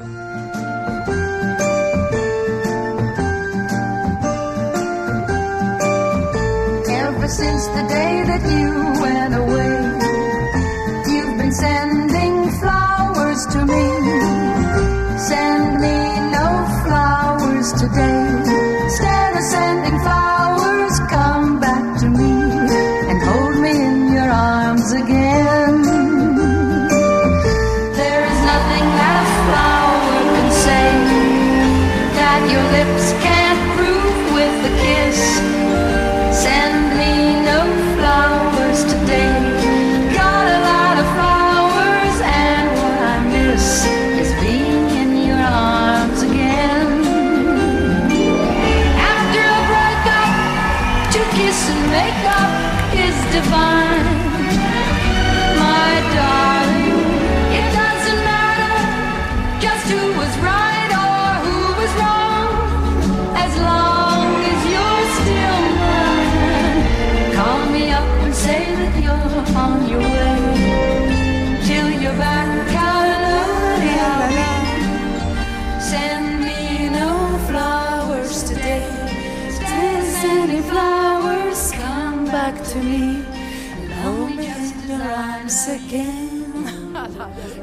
Ever since the day that you went away,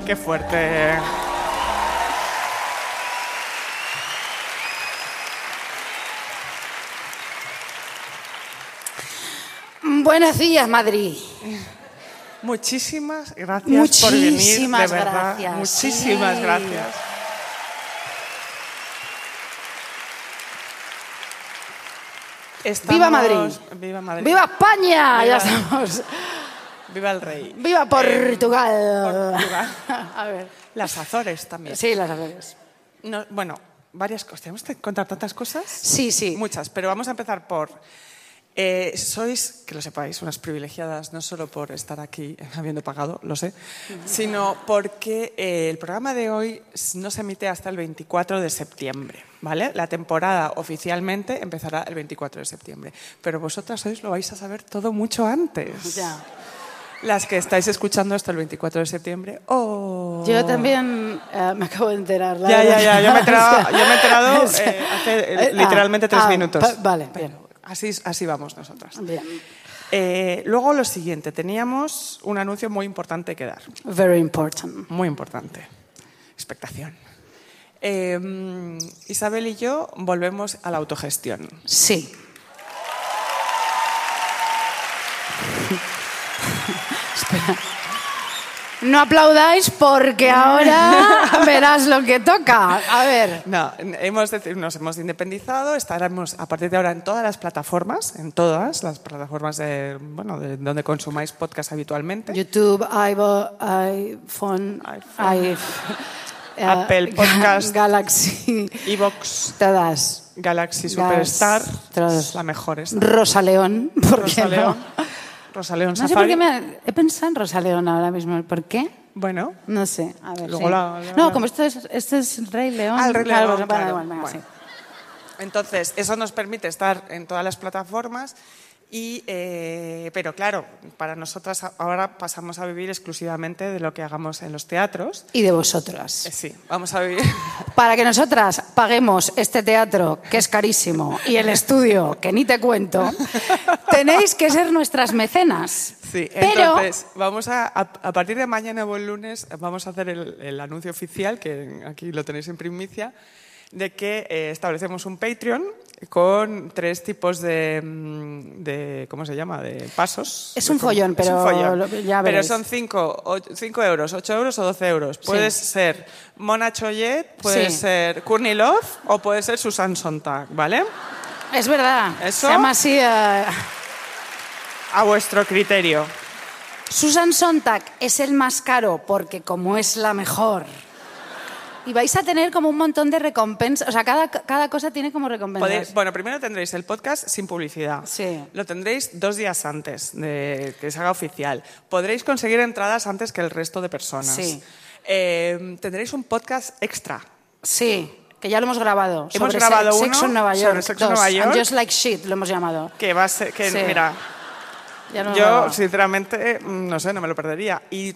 Qué fuerte. Buenos días, Madrid. Muchísimas gracias por venir, de verdad. gracias. Muchísimas Sí. gracias. Estamos- ¡Viva Madrid! Viva Madrid. ¡Viva España! Viva- Ya estamos. Viva el rey. ¡Viva Portugal! Portugal. A ver. Las Azores también. Sí, las Azores. No, bueno, varias cosas. ¿Tenemos que contar tantas cosas? Sí, sí. Muchas, pero vamos a empezar por... eh, sois, que lo sepáis, unas privilegiadas no solo por estar aquí habiendo pagado, lo sé, sino porque eh, el programa de hoy no se emite hasta el 24 de septiembre, ¿vale? La temporada oficialmente empezará el 24 de septiembre, pero vosotras hoy lo vais a saber todo mucho antes. Ya. Las que estáis escuchando esto el 24 de septiembre, ¡oh! Yo también eh, me acabo de enterar. la Ya, ya, ya. Yo me he enterado, yo me he enterado eh, hace eh, eh, literalmente ah, tres ah, minutos. vale, bien. Así, así vamos nosotras. Bien. Eh, luego lo siguiente, teníamos un anuncio muy importante que dar. Very important. Muy importante. Expectación. Eh, Isabel y yo volvemos a la autogestión. Sí. Espera. No aplaudáis porque ahora verás lo que toca. A ver. No, hemos, nos hemos independizado, estaremos a partir de ahora en todas las plataformas, en todas las plataformas de, bueno, de donde consumáis podcast habitualmente. YouTube, iVo, iPhone, iPhone. i- eh, Apple Podcast. Galaxy, Evox, todas. Galaxy Superstar, todas. la mejor esta. Rosa León, ¿por qué Rosa no? León No sé por qué me he pensado en Rosa León ahora mismo. ¿Por qué? Bueno, No sé. A ver, Luego sí. la- la- No, como esto es, esto es Rey León. Ah, el Rey claro, León, bueno, claro. bueno, bueno, Bueno. sí. entonces eso nos permite estar en todas las plataformas y, eh, pero claro, para nosotras ahora pasamos a vivir exclusivamente de lo que hagamos en los teatros. Y de vosotras. Eh, sí, vamos a vivir. Para que nosotras paguemos este teatro, que es carísimo, y el estudio, que ni te cuento, tenéis que ser nuestras mecenas. Sí, Pero entonces vamos a, a, a partir de mañana o el lunes vamos a hacer el, el anuncio oficial, que aquí lo tenéis en primicia, de que eh, establecemos un Patreon con tres tipos de, mm, de ¿cómo se llama? De pasos. Es un follón, pero un follón. ya Pero son 5 euros, 8 euros o 12 euros. Puedes ser Mona Choyet, puedes Sí. ser Courtney Love o puede ser Susan Sontag, ¿vale? es verdad. ¿Eso? Se llama así. eh, A vuestro criterio. Susan Sontag es el más caro porque como es la mejor. Y vais a tener como un montón de recompensas. O sea, cada, cada cosa tiene como recompensas. Bueno, primero tendréis el podcast sin publicidad. Sí. Lo tendréis dos días antes de que se haga oficial. Podréis conseguir entradas antes que el resto de personas. Sí. Eh, tendréis un podcast extra. Sí, que ya lo hemos grabado. Hemos sobre grabado se- uno Sexo en Nueva York. sobre Sexo en. Nueva York. And Just Like Shit lo hemos llamado. Que va a ser, que Sí. mira, no Yo, sinceramente, mm, no sé, no me lo perdería. Y,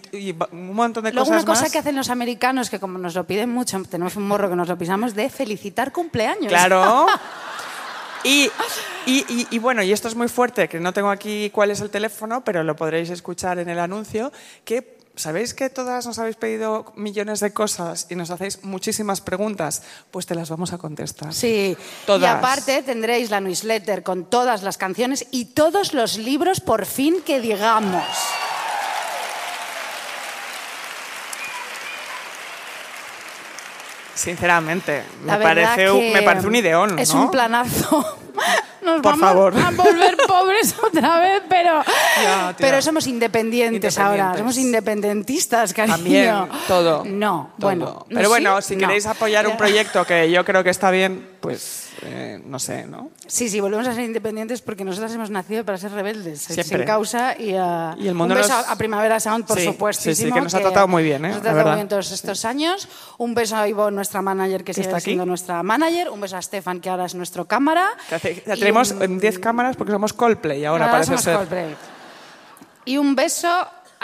un montón de Luego cosas una cosa más. que hacen los americanos, que como nos lo piden mucho, tenemos un morro que nos lo pisamos, de felicitar cumpleaños. Claro. Y, y- y- y bueno, y esto es muy fuerte, que no tengo aquí cuál es el teléfono, pero lo podréis escuchar en el anuncio, que sabéis que todas nos habéis pedido millones de cosas y nos hacéis muchísimas preguntas, pues te las vamos a contestar. Sí, Todas. y aparte tendréis la newsletter con todas las canciones y todos los libros por fin que digamos. Sinceramente, me parece, un- que me parece un ideón, Es ¿no? un planazo. Nos Por vamos favor. a volver pobres otra vez, pero, pero somos independientes, ahora. Somos independentistas, cariño. También, todo. No, todo. bueno. Pero ¿sí? bueno, si No. queréis apoyar un proyecto que yo creo que está bien, pues eh, no sé, ¿no? Sí, sí, volvemos a ser independientes porque nosotros hemos nacido para ser rebeldes, eh, Siempre. sin causa y, a, Y el mundo un beso nos- a Primavera Sound, por Sí, supuesto. sí, sí, que nos ha tratado muy bien, ¿eh? Nos ha tratado muy bien todos estos años. Un beso a Ivonne, nuestra manager, que sigue está aquí. siendo nuestra manager. Un beso a Stefan, que ahora es nuestro cámara. Que hace- ya Y tenemos un- em, 10 cámaras porque somos Coldplay ahora, Ahora parece somos ser. Coldplay. Y un beso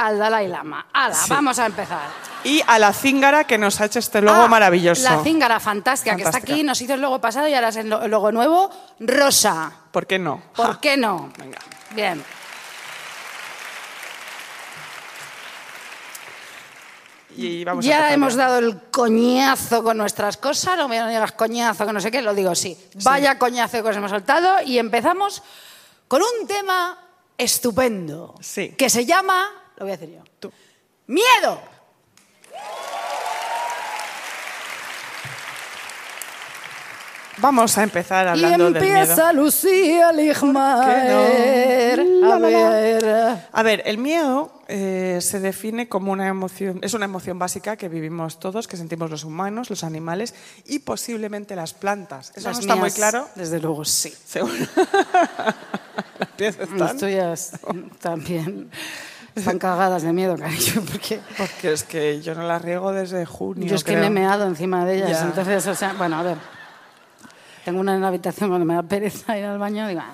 al Dalai Lama. ¡Hala, Sí. vamos a empezar! Y a la cíngara que nos ha hecho este logo Ah, maravilloso. La cíngara fantástica, que está aquí, nos hizo el logo pasado y ahora es el lo- el logo nuevo, rosa. ¿Por qué no? ¿Por Ja. qué no? Venga. Bien. Y vamos Ya hemos dado el coñazo con nuestras cosas, no me digas coñazo con no sé qué, lo digo sí. Vaya coñazo que os hemos soltado y empezamos con un tema estupendo. Sí. Que se llama, lo voy a decir yo, Tú. miedo. Vamos a empezar Y hablando del miedo. empieza Lucía Ligmaer. La, A ver. A ver, el miedo eh, se define como una emoción, es una emoción básica que vivimos todos, que sentimos los humanos, los animales y posiblemente las plantas. Eso Las no está muy claro. Desde luego, sí. Seguro. Las tuyas también están cagadas de miedo, cariño, porque Porque es que yo no la riego desde junio. yo es que me he meado encima de ellas. Ya. Entonces, o sea, bueno, a ver. Tengo una en la habitación cuando me da pereza ir al baño, digo, "Ah,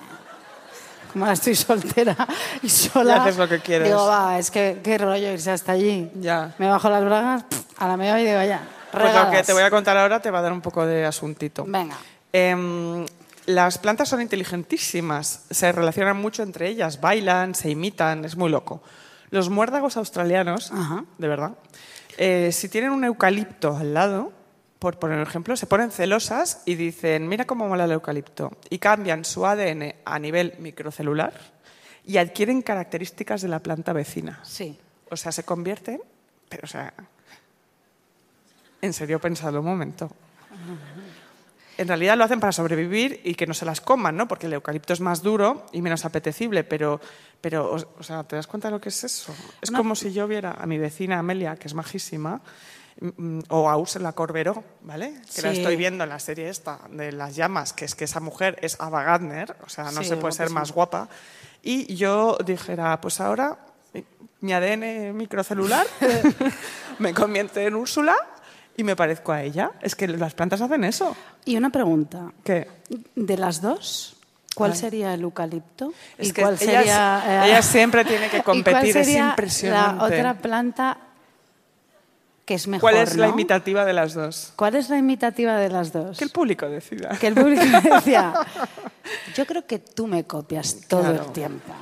como ahora estoy soltera y sola. Haces lo que quieres. Digo, va, es que qué rollo irse hasta allí. Ya. Me bajo las bragas, a la media y digo, ya. Pues lo que te voy a contar ahora te va a dar un poco de asuntito. Venga. Em, las plantas son inteligentísimas, se relacionan mucho entre ellas, bailan, se imitan, es muy loco. Los muérdagos australianos, Ajá. de verdad, eh, si tienen un eucalipto al lado, por poner un ejemplo, se ponen celosas y dicen, mira cómo mola el eucalipto, y cambian su ADN a nivel microcelular y adquieren características de la planta vecina. Sí. O sea, se convierten, pero o sea, en serio, pensadlo un momento. En realidad lo hacen para sobrevivir y que no se las coman, ¿no? Porque el eucalipto es más duro y menos apetecible, pero, pero o, o sea, ¿te das cuenta de lo que es eso? Es No. como si yo viera a mi vecina Amelia, que es majísima, mm, o a Ursula Corberó, ¿vale? Que la Sí. estoy viendo en la serie esta de las llamas, que es que esa mujer es Ava Gardner, o sea, no Sí, se puede ser más guapa. Y yo dijera, pues ahora mi- mi ADN microcelular me convierte en Úrsula y me parezco a ella. Es que las plantas hacen eso. Y una pregunta. ¿Qué? De las dos, ¿cuál Ay. sería el eucalipto? Es ¿Y que cuál ella, sería, eh, ella siempre tiene que ¿y cuál competir, es sería impresionante. La otra planta que es mejor, ¿Cuál es la imitativa de las dos? ¿Cuál es la imitativa de las dos? Que el público decida. Que el público decía, yo creo que tú me copias todo Claro. el tiempo.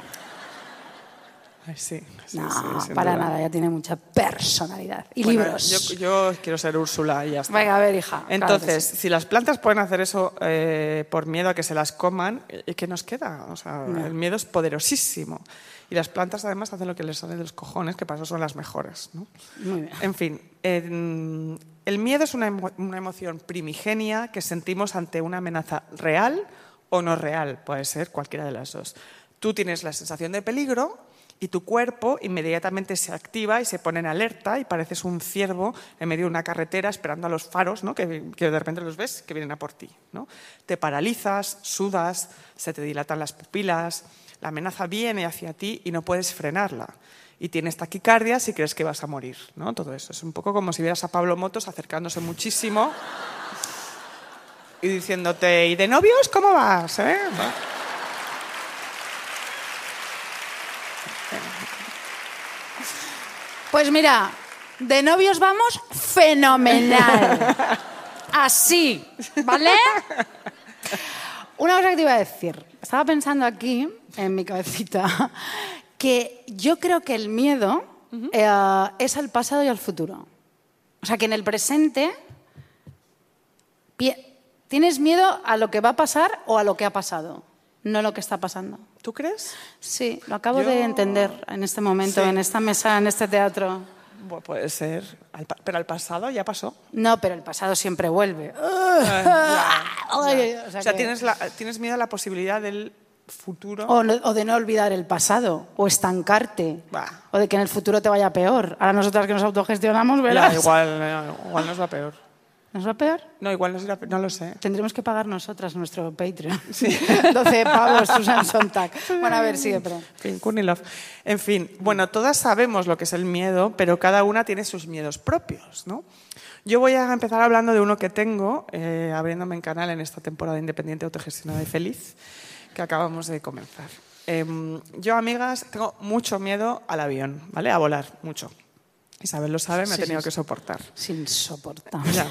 Ay, sí, sí, No, sí, para duda. nada, ya tiene mucha personalidad. Y Bueno, libros. Yo, yo quiero ser Úrsula y ya está. Venga, a ver, hija. claro Entonces, sí. si las plantas pueden hacer eso eh, por miedo a que se las coman, eh, ¿qué nos queda? O sea, Ya. el miedo es poderosísimo. Y las plantas además hacen lo que les sale de los cojones, que para eso son las mejores. ¿no? Muy bien. En fin, en- el miedo es una, emo- una emoción primigenia que sentimos ante una amenaza real o no real. Puede ser cualquiera de las dos. Tú tienes la sensación de peligro y tu cuerpo inmediatamente se activa y se pone en alerta y pareces un ciervo en medio de una carretera esperando a los faros, ¿no? que, que de repente los ves que vienen a por ti. ¿no? Te paralizas, sudas, se te dilatan las pupilas, la amenaza viene hacia ti y no puedes frenarla. Y tienes taquicardia si crees que vas a morir. ¿no? Todo eso. Es un poco como si vieras a Pablo Motos acercándose muchísimo y diciéndote, ¿y de novios cómo vas? eh?". Pues mira, de novios vamos fenomenal. Así, ¿vale? Una cosa que te iba a decir. Estaba pensando aquí, en mi cabecita, que yo creo que el miedo eh, es al pasado y al futuro. O sea, que en el presente tienes miedo a lo que va a pasar o a lo que ha pasado, no a lo que está pasando. ¿Tú crees? Sí, lo acabo Yo- de entender en este momento, Sí. en esta mesa, en este teatro. Bueno, puede ser. Pero al pasado ya pasó. No, pero el pasado siempre vuelve. Ay, O o sea, sea que- tienes, la- tienes miedo a la posibilidad del futuro. O, no- o de no olvidar el pasado, o estancarte, Bah. o de que en el futuro te vaya peor. Ahora nosotras que nos autogestionamos, Ya, verás. igual, eh, igual nos va peor. ¿Nos va peor? No, igual nos irá peor. No lo sé. Tendremos que pagar nosotras nuestro Patreon. 12 pavos, Susan Sontag. Bueno, a ver, sigue, pero... En fin, Courtney Love. En fin, bueno, todas sabemos lo que es el miedo, pero cada una tiene sus miedos propios, ¿no? Yo voy a empezar hablando de uno que tengo, eh, abriéndome en canal en esta temporada independiente, autogestionada y feliz, que acabamos de comenzar. Em, yo, amigas, tengo mucho miedo al avión, ¿vale? A volar, mucho. Isabel lo sabe, me ha tenido que soportar. Sin soportar. Ya.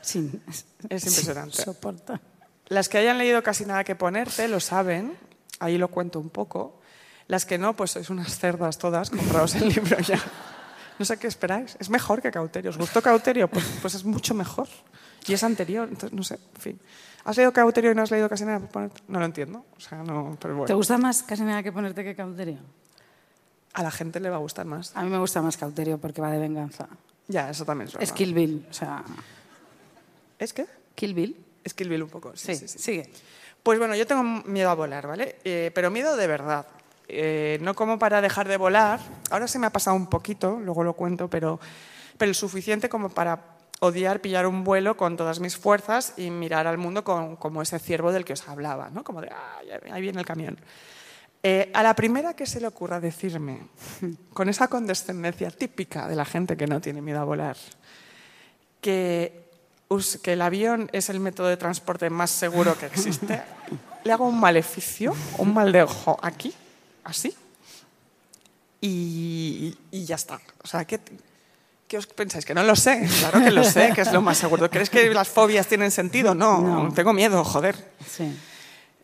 Sin, Es impresionante. sin soportar. Las que hayan leído casi nada que ponerte lo saben, ahí lo cuento un poco. Las que no, pues sois unas cerdas todas, compraos el libro ya. No sé qué esperáis. Es mejor que Cauterio. ¿Os gustó Cauterio? Pues, pues es mucho mejor. Y es anterior, entonces no sé, en fin. ¿Has leído Cauterio y no has leído casi nada que ponerte? No lo entiendo. O sea, no, pero ¿Te bueno. gusta más casi nada que ponerte que Cauterio? A la gente le va a gustar más. A mí me gusta más Cauterio porque va de venganza. Ya, eso también es verdad. Es Kill Bill, o sea... ¿Es qué? ¿Kill Bill? Es Kill Bill un poco. Sí, Sí, sí, sí. sigue. Pues bueno, yo tengo miedo a volar, ¿vale? Eh, pero miedo de verdad. Eh, no como para dejar de volar. Ahora se me ha pasado un poquito, luego lo cuento, pero, pero el suficiente como para odiar pillar un vuelo con todas mis fuerzas y mirar al mundo con- como ese ciervo del que os hablaba, ¿no? Como de, ah, ahí viene el camión. Eh, a la primera que se le ocurra decirme, con esa condescendencia típica de la gente que no tiene miedo a volar, que, el avión es el método de transporte más seguro que existe, le hago un maleficio, un mal de ojo aquí, así, y, y ya está. O sea, ¿qué, ¿qué os pensáis? Que no lo sé. Claro que lo sé, que es lo más seguro. ¿Crees que las fobias tienen sentido? No, No. tengo miedo, joder. Sí.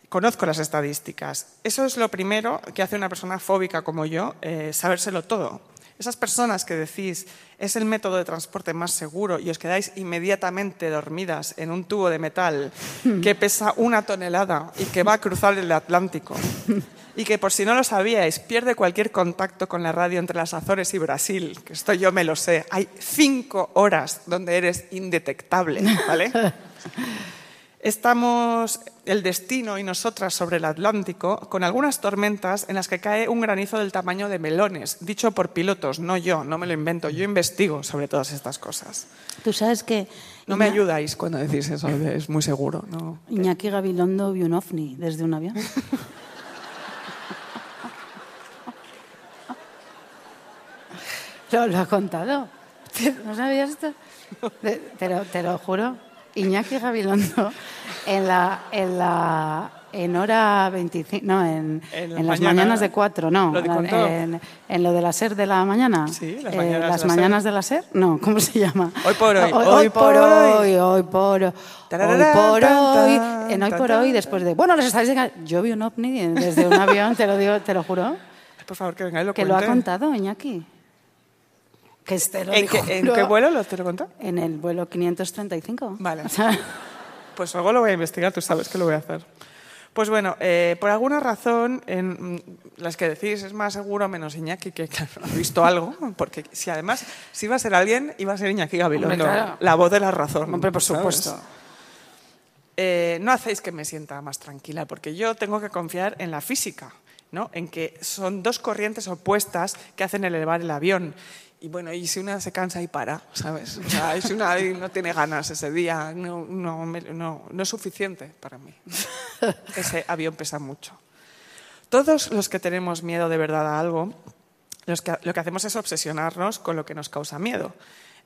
Conozco las estadísticas. Eso es lo primero que hace una persona fóbica como yo, eh, sabérselo todo. Esas personas que decís es el método de transporte más seguro y os quedáis inmediatamente dormidas en un tubo de metal que pesa una tonelada y que va a cruzar el Atlántico y que por si no lo sabíais pierde cualquier contacto con la radio entre las Azores y Brasil, que esto yo me lo sé. Hay cinco horas donde eres indetectable, ¿vale? Estamos el destino y nosotras sobre el Atlántico con algunas tormentas en las que cae un granizo del tamaño de melones, dicho por pilotos, no yo, no me lo invento, yo investigo sobre todas estas cosas. Tú sabes que... No me ayudáis cuando decís eso, es muy seguro. No. Iñaki Gabilondo vio un ovni desde un avión. lo, lo ha contado. ¿No sabías esto? Te, te lo, te lo juro. Iñaki Gabilondo en la, en la en hora 25, no, en, En la en las mañana- mañanas de 4, no, ¿Lo en, en lo de la SER de la mañana. Eh, Sí, las mañanas de las la mañanas de la SER, no, ¿cómo se llama? Hoy por hoy, Hoy, hoy por hoy. hoy, por hoy. Hoy por tan, hoy, en hoy tan, por tan. hoy, después de. Bueno, les estadísticas. Yo vi un ovni desde un avión, te lo digo, te lo juro. Por favor, que vengáis y lo Que lo ha cuente. contado Iñaki. Que este lo ¿En, dijo, qué, en lo- qué vuelo lo te lo contó? En el vuelo 535. Vale. O sea, Pues luego lo voy a investigar, tú sabes que lo voy a hacer. Pues bueno, eh, por alguna razón, en mm, las que decís es más seguro menos Iñaki, que claro, ha visto algo, porque si además, si iba a ser alguien, iba a ser Iñaki Gabilondo, Hombre, claro. la voz de la razón. hombre, por ¿sabes? supuesto. Eh, no hacéis que me sienta más tranquila, porque yo tengo que confiar en la física, ¿no? en que son dos corrientes opuestas que hacen elevar el avión. Y bueno, y si una se cansa y para, ¿sabes? O sea, si una no tiene ganas ese día, no, no, no, no es suficiente para mí. Ese avión pesa mucho. Todos los que tenemos miedo de verdad a algo, los que- lo que hacemos es obsesionarnos con lo que nos causa miedo.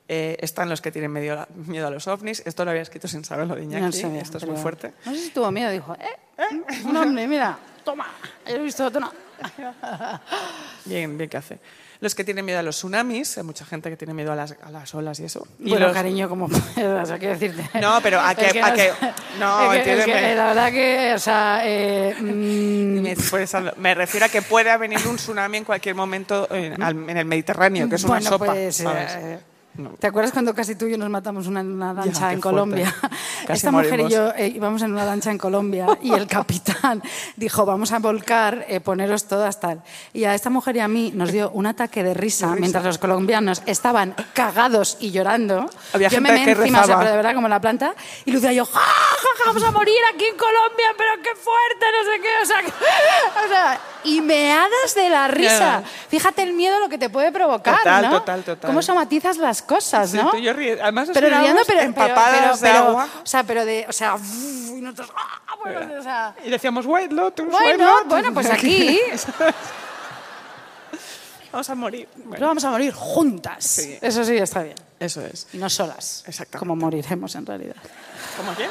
Eh, están los que tienen medio- miedo a los ovnis. Esto lo había escrito sin saber lo de Iñaki. no sabía, Esto es muy fuerte. No sé si tuvo miedo, dijo, ¿eh? Un ovni, mira, toma. He visto otro. Bien, bien que hace. Los que tienen miedo a los tsunamis, hay mucha gente que tiene miedo a las, a las olas y eso. Y bueno, los- cariño, como puedas, o quiero decirte. No, pero a que- Es a no que- no, Es que- es que la verdad que, o sea, eh, mm, Me, refiero a que puede venir un tsunami en cualquier momento en, el Mediterráneo, que es una bueno, sopa. pues, ¿sabes? eh, No. ¿Te acuerdas cuando casi tú y yo nos matamos una- en una lancha qué en. Colombia? Casi Esta mujer morimos. y yo eh, íbamos en una lancha en Colombia y el capitán dijo, vamos a volcar, eh, poneros todas tal. Y a esta mujer y a mí nos dio un ataque de risa, mientras los colombianos estaban cagados y llorando. Había yo gente me que encima, o sea, rezaba. pero de verdad como la planta. Y Lucía y yo, ¡Ja, ja, ja, vamos a morir aquí en Colombia, pero qué fuerte, no sé qué. O sea, o sea, y meadas de la risa. Fíjate el miedo lo que te puede provocar, Total, ¿no? total, total. Cómo somatizas las cosas, ¿no? yo ríe- Además, pero riendo, pero, empapadas pero- de agua. O sea, pero de, o sea, y nosotros, ¡ah! Bueno, o sea, Y decíamos, White Lotus, White bueno, Lotus. bueno, pues aquí Vamos a morir. Bueno, pero vamos a morir juntas. Sí. Eso sí está bien. eso es. Y no solas. Exactamente. Como moriremos en realidad. ¿Cómo qué?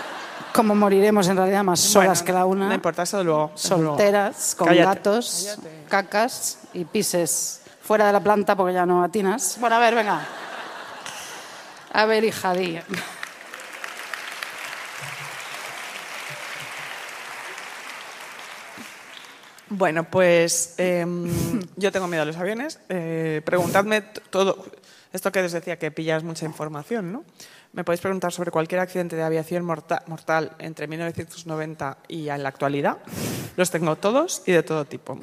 Como moriremos en realidad más solas Bueno, que la una. No importa, eso luego. solteras, con Cállate. gatos, cacas y pises fuera de la planta porque ya no atinas. Bueno, a ver, venga. A ver, hija, di. Bueno, pues em, yo tengo miedo a los aviones. Eh, preguntadme todo. Esto que os decía, que pillas mucha información, ¿no? Me podéis preguntar sobre cualquier accidente de aviación morta- mortal entre 1990 y en la actualidad. Los tengo todos y de todo tipo.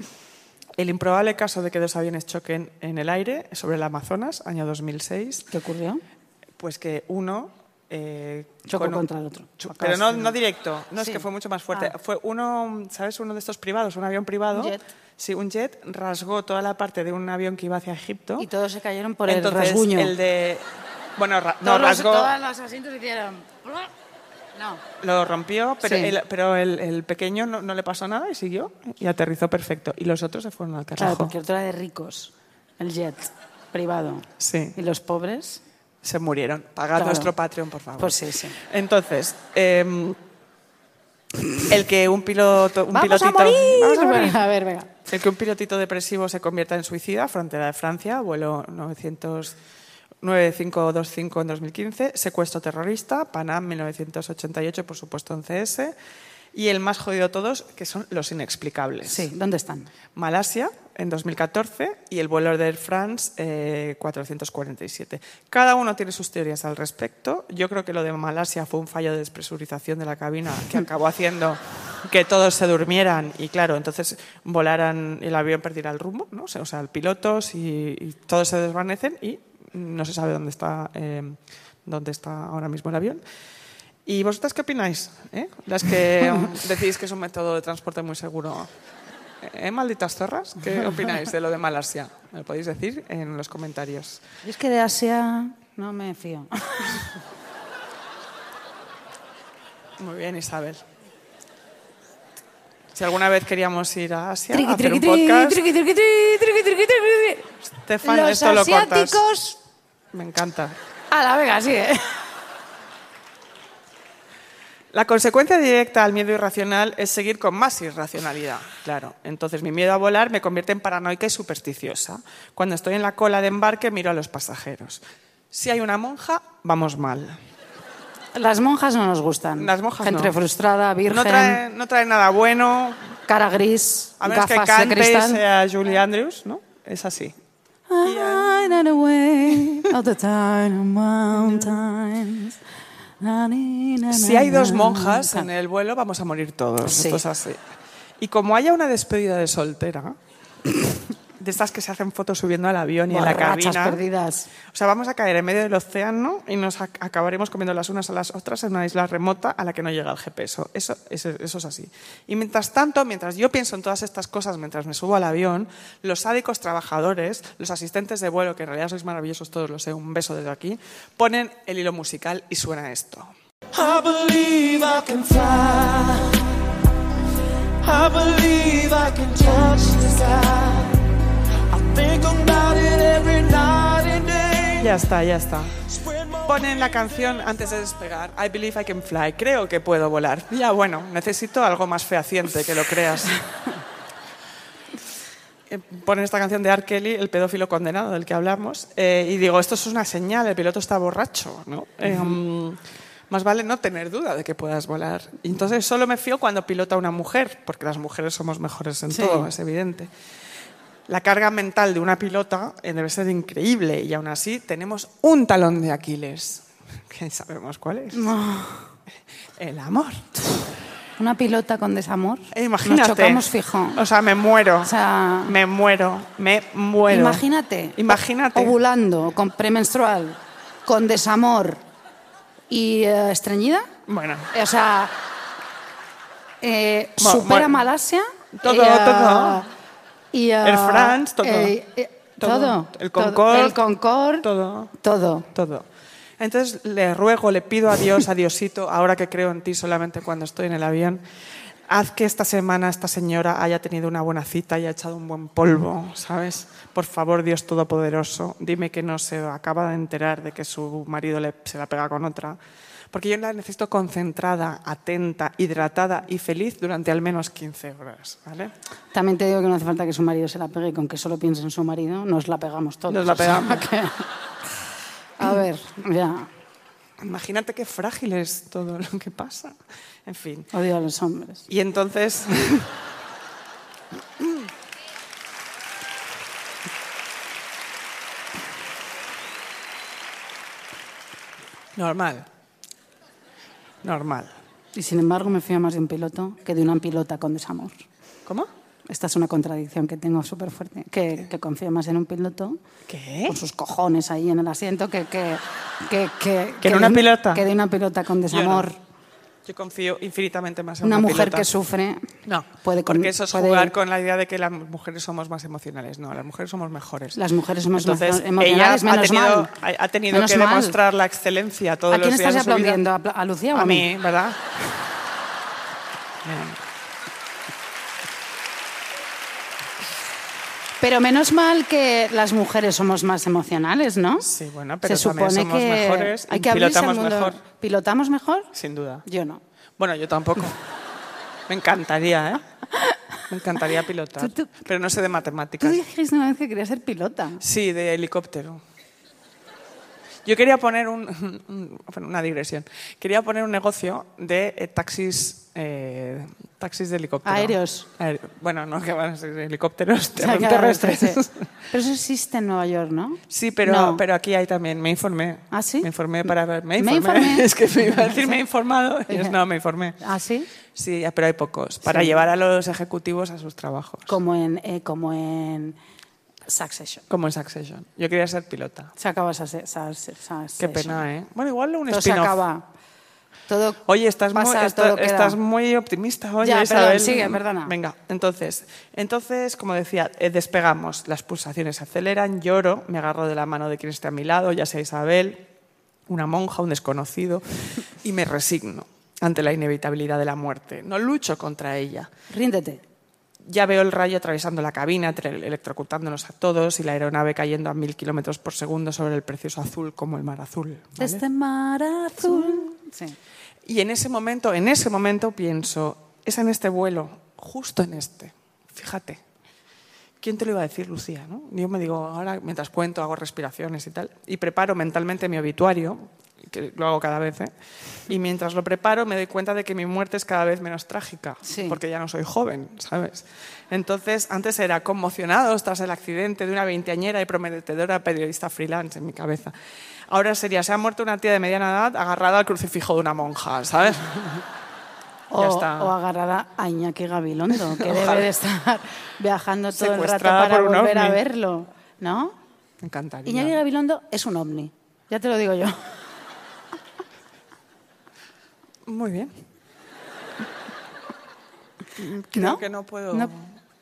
El improbable caso de que dos aviones choquen en el aire sobre el Amazonas, año 2006, ¿Qué ocurrió? pues que uno... eh, Chocó con contra el otro. Pero no, no directo, no, es Sí. que fue mucho más fuerte. Ah. Fue uno, ¿sabes? Uno de estos privados, un avión privado. Jet. Sí, un jet rasgó toda la parte de un avión que iba hacia Egipto. Y todos se cayeron por Entonces, el rasguño. el de... Bueno, ra- no, Todos los- rasgó, Todos los asientos hicieron... No. lo rompió, pero, Sí. el, pero el, el pequeño no, no le pasó nada y siguió y aterrizó perfecto. Y los otros se fueron al Claro, carajo. porque el otro era de ricos. El jet privado. Sí, ¿Y los pobres? se murieron. Pagad Claro. nuestro Patreon, por favor. Pues sí, sí. Entonces, em, el que un piloto... Un ¡Vamos a pilotito, morir! ¡Vamos a morir! A ver, venga. El que un pilotito depresivo se convierta en suicida, frontera de Francia, vuelo 900 9525 en 2015, secuestro terrorista, Panam 1988, por supuesto en CS, y el más jodido de todos, que son los inexplicables. Sí, ¿dónde están? Malasia en 2014 y el vuelo de Air France eh, 447. Cada uno tiene sus teorías al respecto. Yo creo que lo de Malasia fue un fallo de despresurización de la cabina que acabó haciendo que todos se durmieran y claro, entonces volaran el avión perdiera el rumbo, ¿no? O sea, el pilotos y, y todos se desvanecen y no se sabe dónde está, eh, dónde está ahora mismo el avión. ¿Y vosotras qué opináis? eh? Las que decís que es un método de transporte muy seguro. ¿Eh, malditas zorras? ¿Qué opináis de lo de Malasia? Me lo podéis decir en los comentarios. Yo es que de Asia no me fío. Muy bien, Isabel. Si alguna vez queríamos ir a Asia a Triqui, hacer un triqui, tri, podcast, triqui, triqui, tri, triqui, triqui, triqui. Estefan, Los esto asiáticos... Me encanta. La vega, sigue. La consecuencia directa al miedo irracional es seguir con más irracionalidad, claro. Entonces mi miedo a volar me convierte en paranoica y supersticiosa. Cuando estoy en la cola de embarque miro a los pasajeros. Si hay una monja, vamos mal. Las monjas no nos gustan. Las monjas Gente no. frustrada, virgen, No trae, no trae nada bueno, cara gris, a menos que gafas de cante y cristal. sea Julie Andrews, ¿no? Es así. Away all the time mountains. Si hay dos monjas en el vuelo, vamos a morir todos. Sí. Esto es así. Y como haya una despedida de soltera, de estas que se hacen fotos subiendo al avión y en la cabina. perdidas. O sea, vamos a caer en medio del océano y nos ac- acabaremos comiendo las unas a las otras en una isla remota a la que no llega el GPS. Eso, eso, eso es así. Y mientras tanto, mientras yo pienso en todas estas cosas, mientras me subo al avión, los sádicos trabajadores, los asistentes de vuelo, que en realidad sois maravillosos todos, lo sé, un beso desde aquí, ponen el hilo musical y suena esto. I believe I can fly. I believe I can touch the sky. Ya está, ya está. Ponen la canción antes de despegar. I believe I can fly. Creo que puedo volar. Ya, bueno, necesito algo más fehaciente que lo creas. eh, ponen esta canción de R. Kelly, el pedófilo condenado del que hablamos, eh, y digo, esto es una señal, el piloto está borracho, ¿no? Eh, mm, más vale no tener duda de que puedas volar. Y entonces solo me fío cuando pilota una mujer, porque las mujeres somos mejores en Sí. todo, es evidente. La carga mental de una pilota eh, debe ser increíble y aún así tenemos un talón de Aquiles. que sabemos cuál es? El amor. Una pilota con desamor. Eh, Imagínate. Nos chocamos fijo. O sea, me muero. O sea, me muero. Me muero. imagínate. Imagínate. Ovulando, con premenstrual, con desamor y eh, estreñida. Bueno, O sea, eh, supera Malasia. Todo, eh, todo. Y, eh, Air France, todo. eh, eh, Todo. todo. El todo. Concorde. El todo. Todo. Todo. Entonces le ruego, le pido a Dios, a Diosito, ahora que creo en ti solamente cuando estoy en el avión, haz que esta semana esta señora haya tenido una buena cita y haya echado un buen polvo, ¿sabes? Por favor, Dios Todopoderoso, dime que no se acaba de enterar de que su marido le, se la pega con otra. Porque yo la necesito concentrada, atenta, hidratada y feliz durante al menos 15 horas, ¿vale? También te digo que no hace falta que su marido se la pegue, con que solo piense en su marido, nos la pegamos todos. Nos la O sea pegamos. que- a ver, ya, Imagínate qué frágil es todo lo que pasa. En fin. odio a los hombres. Y entonces... Normal. Normal. Y sin embargo me fío más de un piloto que de una pilota con desamor. ¿Cómo? Esta es una contradicción que tengo súper fuerte. Que, que confío más en un piloto ¿Qué? con sus cojones ahí en el asiento que, que, que, que, ¿Que en una un- pilota? Que de una pilota con desamor. Yo confío infinitamente más en Una una, mujer pilota. que sufre No, puede con- porque eso es puede- jugar con la idea de que las mujeres somos más emocionales. No, las mujeres somos mejores. Las mujeres somos Entonces, más emocionales, ella ha tenido, mal. ha- tenido Menos que mal. demostrar la excelencia todos ¿A quién los días estás de su vida. aplaudiendo? ¿A, Pla- a Lucía o a, A mí, ¿verdad? Bien. Pero menos mal que las mujeres somos más emocionales, ¿no? Sí, bueno, pero Se también supone somos que mejores hay que pilotamos mundo. mejor. ¿Pilotamos mejor? Sin duda. Yo no. Bueno, yo tampoco. Me encantaría, ¿eh? Me encantaría pilotar. Tú- tú- Pero no sé de Tú matemáticas. dijiste una vez que querías ser pilota. Sí, de helicóptero. Yo quería poner un, una digresión. Quería poner un negocio de eh, taxis, eh, taxis de helicóptero. Aéreos. Aéreo- Bueno, no que van a ser helicópteros O sea, que terrestres. Pero eso existe en Nueva York, ¿no? Sí, pero, No. pero aquí hay también. Me informé. ¿Ah, sí? Me informé para ver. Me Me informé. informé. Es que me iba a decir me he informado. Y es, no, me informé. ¿Ah, sí? Sí, pero hay pocos. Para Sí. llevar a los ejecutivos a sus trabajos. Como en, eh, como en Succession. Como en Succession. Yo quería ser pilota. Se acaba esa Qué pena, ¿eh? Bueno, igual un Todo se spin-off. acaba. Todo Oye, estás, muy, pasa, esta- todo queda. estás muy optimista hoy, Ya, Isabel. perdón, sigue, perdona. Venga, entonces, entonces, como decía, eh, despegamos, las pulsaciones se aceleran, lloro, me agarro de la mano de quien esté a mi lado, ya sea Isabel, una monja, un desconocido, y me resigno ante la inevitabilidad de la muerte. No lucho contra ella. Ríndete. Ya veo el rayo atravesando la cabina, electrocutándonos a todos y la aeronave cayendo a mil kilómetros por segundo sobre el precioso azul como el mar azul. ¿vale? Este mar azul. Sí. Y en ese momento, en ese momento pienso, es en este vuelo, justo en este. Fíjate. ¿Quién te lo iba a decir, Lucía? ¿no? Yo me digo, ahora mientras cuento, hago respiraciones y tal, y preparo mentalmente mi obituario, que lo hago cada vez, ¿eh? y mientras lo preparo me doy cuenta de que mi muerte es cada vez menos trágica, Sí. porque ya no soy joven, ¿sabes? Entonces, antes era conmocionados tras el accidente de una veinteañera y prometedora periodista freelance en mi cabeza. Ahora sería, se ha muerto una tía de mediana edad agarrada al crucifijo de una monja, ¿sabes? O, Ya está. o agarrada a Iñaki Gabilondo, que Ojalá. debe de estar viajando todo el rato para volver a verlo. ¿No? Me encantaría. Iñaki Gabilondo es un ovni. Ya te lo digo yo. Muy bien. Creo ¿No? que no puedo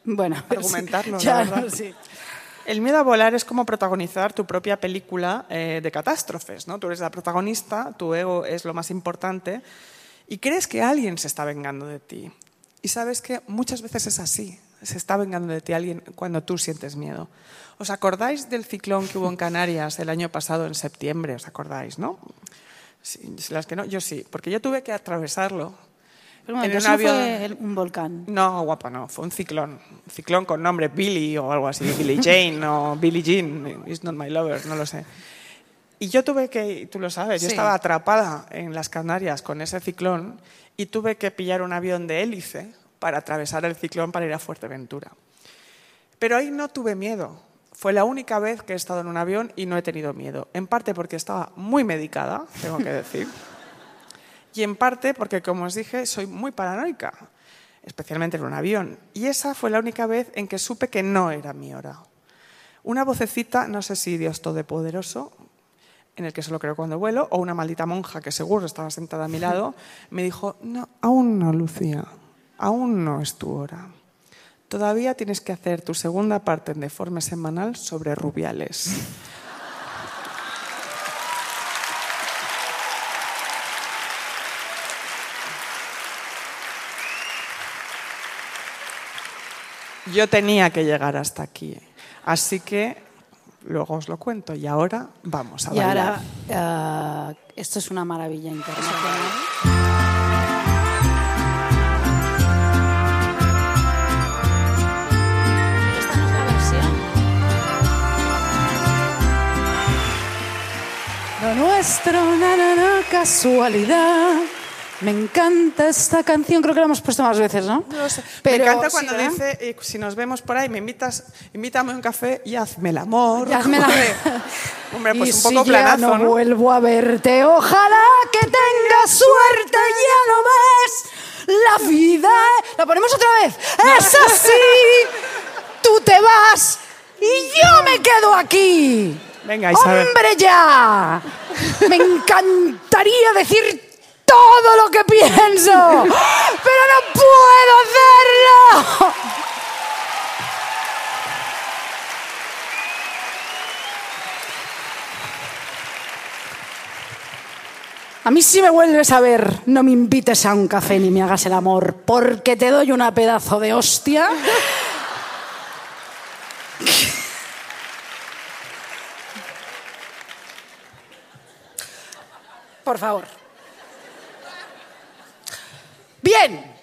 Bueno, argumentarlo, sí. la Ya, verdad. no, sí. El miedo a volar es como protagonizar tu propia película eh, de catástrofes, ¿no? Tú eres la protagonista, tu ego es lo más importante y crees que alguien se está vengando de ti. Y sabes que muchas veces es así, se está vengando de ti alguien cuando tú sientes miedo. ¿Os acordáis del ciclón que hubo en Canarias el año pasado en septiembre? ¿Os acordáis, no? Las que no, yo sí, porque yo tuve que atravesarlo Pero en un avión... fue un volcán. No, guapa, no. Fue un ciclón. Un ciclón con nombre Billy o algo así. Billy Jane o Billie Jean. It's not my lover, no lo sé. Y yo tuve que, tú lo sabes, yo estaba atrapada en las Canarias con ese ciclón y tuve que pillar un avión de hélice para atravesar el ciclón para ir a Fuerteventura. Pero ahí no tuve miedo. Fue la única vez que he estado en un avión y no he tenido miedo. En parte porque estaba muy medicada, tengo que decir. Y en parte porque, como os dije, soy muy paranoica, especialmente en un avión. Y esa fue la única vez en que supe que no era mi hora. Una vocecita, no sé si Dios Todopoderoso, en el que solo creo cuando vuelo, o una maldita monja que seguro estaba sentada a mi lado, me dijo, no, aún no, Lucía, aún no es tu hora. Todavía tienes que hacer tu segunda parte en deforme semanal sobre rubiales. Yo tenía que llegar hasta aquí. Así que luego os lo cuento. Y ahora vamos a Y bailar. ahora, ah, esto es una maravilla internacional. Nuestro, na, na, na, casualidad. Me encanta esta canción, creo que la hemos puesto más veces, ¿no? No sé. Pero, me encanta sí, cuando ¿verdad? dice, eh, si nos vemos por ahí, me invitas, invítame a un café y hazme el amor. Y hazme la- Hombre, Hombre, pues y un poco si ya planazo, no, ¿no? vuelvo a verte, ojalá que tengas suerte, ya lo ves. La vida. La ponemos otra vez. Es así. Tú te vas y yo me quedo aquí. ¡Hombre, ya! Me encantaría decir todo lo que pienso, pero no puedo hacerlo. A mí si me vuelves a ver, no me invites a un café ni me hagas el amor, porque te doy una pedazo de hostia. Por favor. Bien.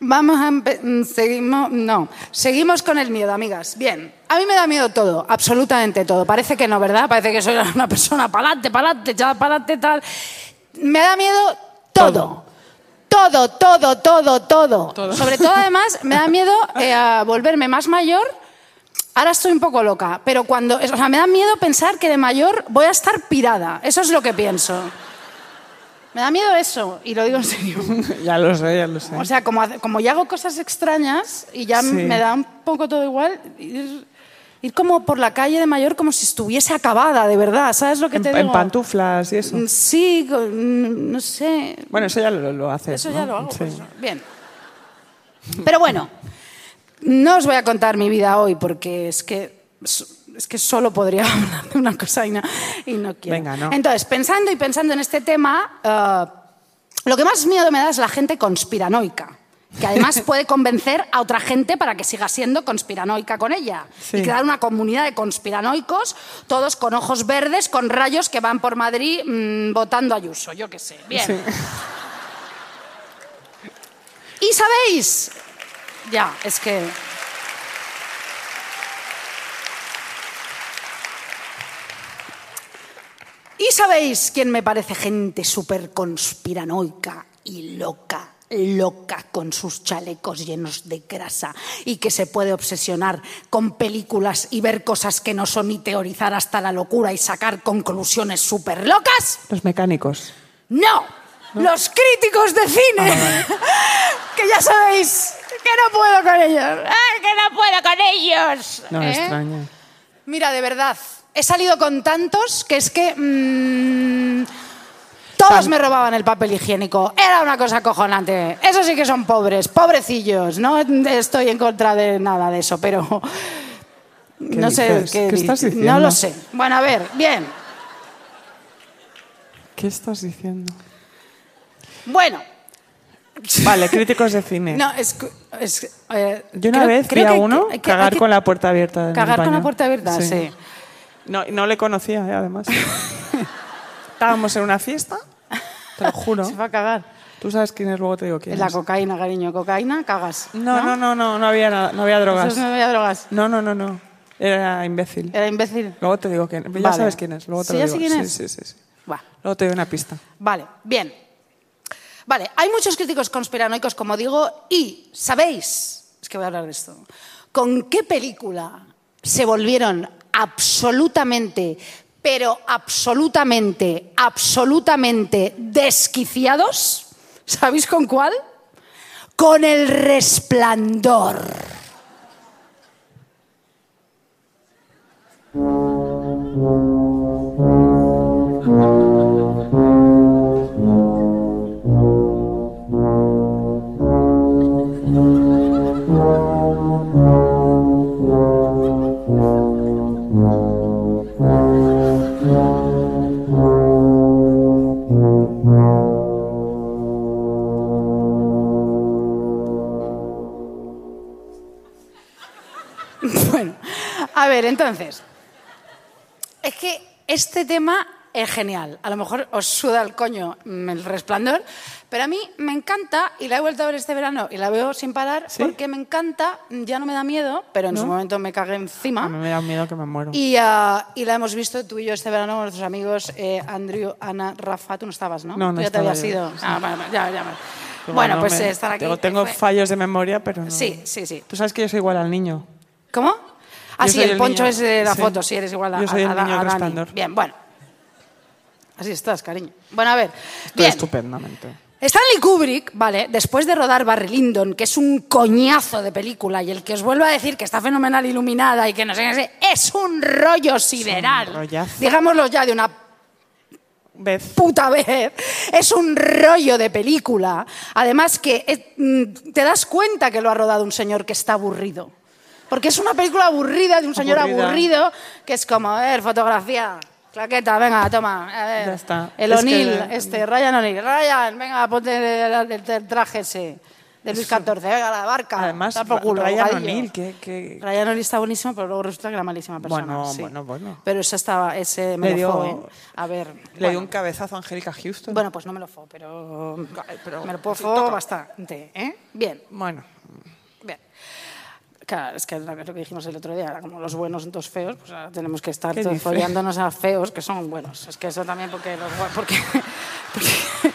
Vamos a mm, seguimos no, seguimos con el miedo, amigas. Bien. A mí me da miedo todo, absolutamente todo. Parece que no, ¿verdad? Parece que soy una persona pa'lante, pa'lante, ya pa'lante tal. Me da miedo todo. Todo, todo, todo, todo. Sobre todo además me da miedo eh, a volverme más mayor. Ahora estoy un poco loca, pero cuando, o sea, me da miedo pensar que de mayor voy a estar pirada. Eso es lo que pienso. Me da miedo eso, y lo digo en serio. ya lo sé, ya lo sé. O sea, como, como ya hago cosas extrañas y ya Sí. me da un poco todo igual, ir, ir como por la calle de mayor como si estuviese acabada, de verdad, ¿sabes lo que en, te en digo? pantuflas y eso. Mm, Sí, con- no sé. Bueno, eso ya lo, lo haces, Eso ¿no? ya lo hago. Sí. pues, bien. Pero bueno, no os voy a contar mi vida hoy porque es que, es que solo podría hablar de una cosa y no, y no quiero. Venga, no. Entonces, pensando y pensando en este tema, eh, lo que más miedo me da es la gente conspiranoica. Que además puede convencer a otra gente para que siga siendo conspiranoica con ella. Sí. Y crear una comunidad de conspiranoicos, todos con ojos verdes, con rayos que van por Madrid mm, votando a Ayuso, yo qué sé. Bien. Sí. ¿Y sabéis? Ya, es que... ¿Y sabéis quién me parece gente súper conspiranoica y loca? loca con sus chalecos llenos de grasa y que se puede obsesionar con películas y ver cosas que no son ni teorizar hasta la locura y sacar conclusiones súper locas? Los mecánicos. No, los críticos de cine. que ya sabéis que no puedo con ellos. ¡Ah, que no puedo con ellos! No me ¿Eh? extraña. Mira, de verdad, he salido con tantos que es que... mm, todos me robaban el papel higiénico. Era una cosa acojonante. Eso sí que son pobres, pobrecillos. No estoy en contra de nada de eso, pero... No sé qué, ¿Qué estás No diciendo? lo sé. Bueno, a ver, bien. ¿Qué estás diciendo? Bueno, Vale, críticos de cine. no, es... es eh, Yo una creo- vez creo vi a que- uno que- cagar con la puerta abierta. Cagar con la puerta abierta, sí. No, no le conocía, eh, además. Estábamos en una fiesta, te lo juro. Se va a cagar. Tú sabes quién es, luego te digo quién La es. cocaína, cariño, cocaína, cagas. No, no, no, no, no había nada, no había drogas. No había drogas. No, no, no, no. Era imbécil. Era imbécil. Luego te digo quién. Ya Vale. sabes quién es. Luego te ¿Sí, lo ya sé digo. quién es? Sí, sí, sí. Luego te doy una pista. Vale, bien. Vale, hay muchos críticos conspiranoicos, como digo, y ¿sabéis? Es que voy a hablar de esto. ¿Con qué película se volvieron absolutamente, pero absolutamente, absolutamente desquiciados? ¿Sabéis con cuál? Con El Resplandor. Ver, entonces, es que este tema es genial. A lo mejor os suda el coño mm, el resplandor, pero a mí me encanta y la he vuelto a ver este verano y la veo sin parar ¿Sí? porque me encanta, ya no me da miedo, pero en su momento me cagué encima. A mí me da miedo que me muero. Y, ah, y la hemos visto tú y yo este verano con nuestros amigos eh, Andrew, Ana, Rafa. Tú no estabas, ¿no? No, no Tú ya te habías yo, ido. sí. Ah, vale, vale, ya, ya. Pero Bueno, no pues me- eh, estar aquí. Tengo, tengo fallos de memoria, pero no. Sí, sí, sí. Tú sabes que yo soy igual al niño. ¿Cómo? Ah, Yo sí, el, el poncho niño, ese de la sí. foto, sí, eres igual a, Yo soy a- el a- niño a Dani. Bien, bueno. Así estás, cariño. Bueno, a ver. Estoy Bien. estupendamente. Stanley Kubrick, vale, después de rodar Barry Lyndon, que es un coñazo de película, y el que os vuelvo a decir que está fenomenal iluminada y que no sé qué, sé, es un rollo sideral. rollazo. Digámoslo ya de una Vez. puta vez. Es un rollo de película. Además que eh, mm, te das cuenta que lo ha rodado un señor que está aburrido. Porque es una película aburrida de un señor Aburrida. aburrido que es como, a ver, fotografía, claqueta, venga, toma. A ver. Ya está. El Es O'Neill, que- este, Ryan O'Neill. Ryan, venga, ponte el, el- el traje ese de Luis XIV, venga, la barca. Además, por culo, Ryan. O'Neill, que, que- Ryan O'Neill está buenísimo, pero luego resulta que era malísima persona. Bueno, sí. bueno, bueno. Pero ese, estaba, ese me Le lo fue, ¿eh? A ver. le bueno. dio un cabezazo a Angélica Houston. Bueno, pues no me lo fo, pero, pero me lo puedo sí fo bastante. ¿eh? Bien, Bueno. Claro, es que lo que lo que dijimos el otro día, era como los buenos son todos feos, pues ahora tenemos que estar ¿Qué todos follándonos a feos que son buenos. Es que eso también porque los porque, porque-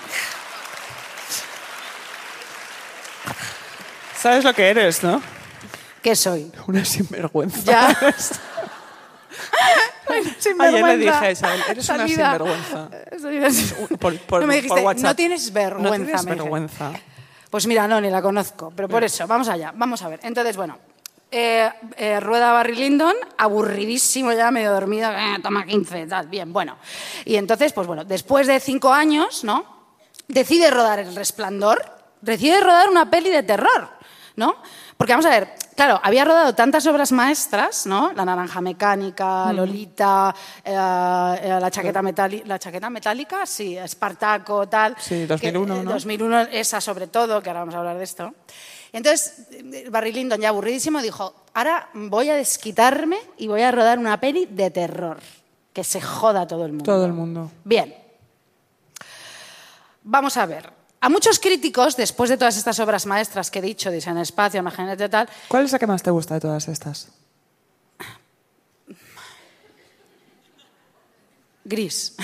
¿sabes lo que eres, no? ¿Qué soy? Una sinvergüenza. Ya. Ayer le dije a Isabel, eres una sinvergüenza. Salida. Por, por- No me dijiste, por WhatsApp. no tienes vergüenza. No tienes vergüenza. Pues mira, no, ni la conozco, pero por eso, vamos allá, vamos a ver. Entonces, bueno, eh, eh, rueda Barry Lyndon, aburridísimo ya, medio dormido, eh, toma 15, tal, bien, bueno. Y entonces, pues bueno, después de cinco años, ¿no? Decide rodar El Resplandor, decide rodar una peli de terror, ¿no? Porque vamos a ver, claro, había rodado tantas obras maestras, ¿no? La Naranja Mecánica, Lolita, eh, eh, la, chaqueta metálica, la chaqueta metálica, sí, Espartaco, tal. Sí, que- 2001, eh, ¿no? 2001, esa sobre todo, que ahora vamos a hablar de esto. Entonces, Barry Lyndon, ya aburridísimo, dijo, ahora voy a desquitarme y voy a rodar una peli de terror. Que se joda todo el mundo. Todo el mundo. Bien. Vamos a ver. A muchos críticos, después de todas estas obras maestras que he dicho, Diseño Espacio, Imagínate tal, ¿Cuál es la que más te gusta de todas estas? Gris.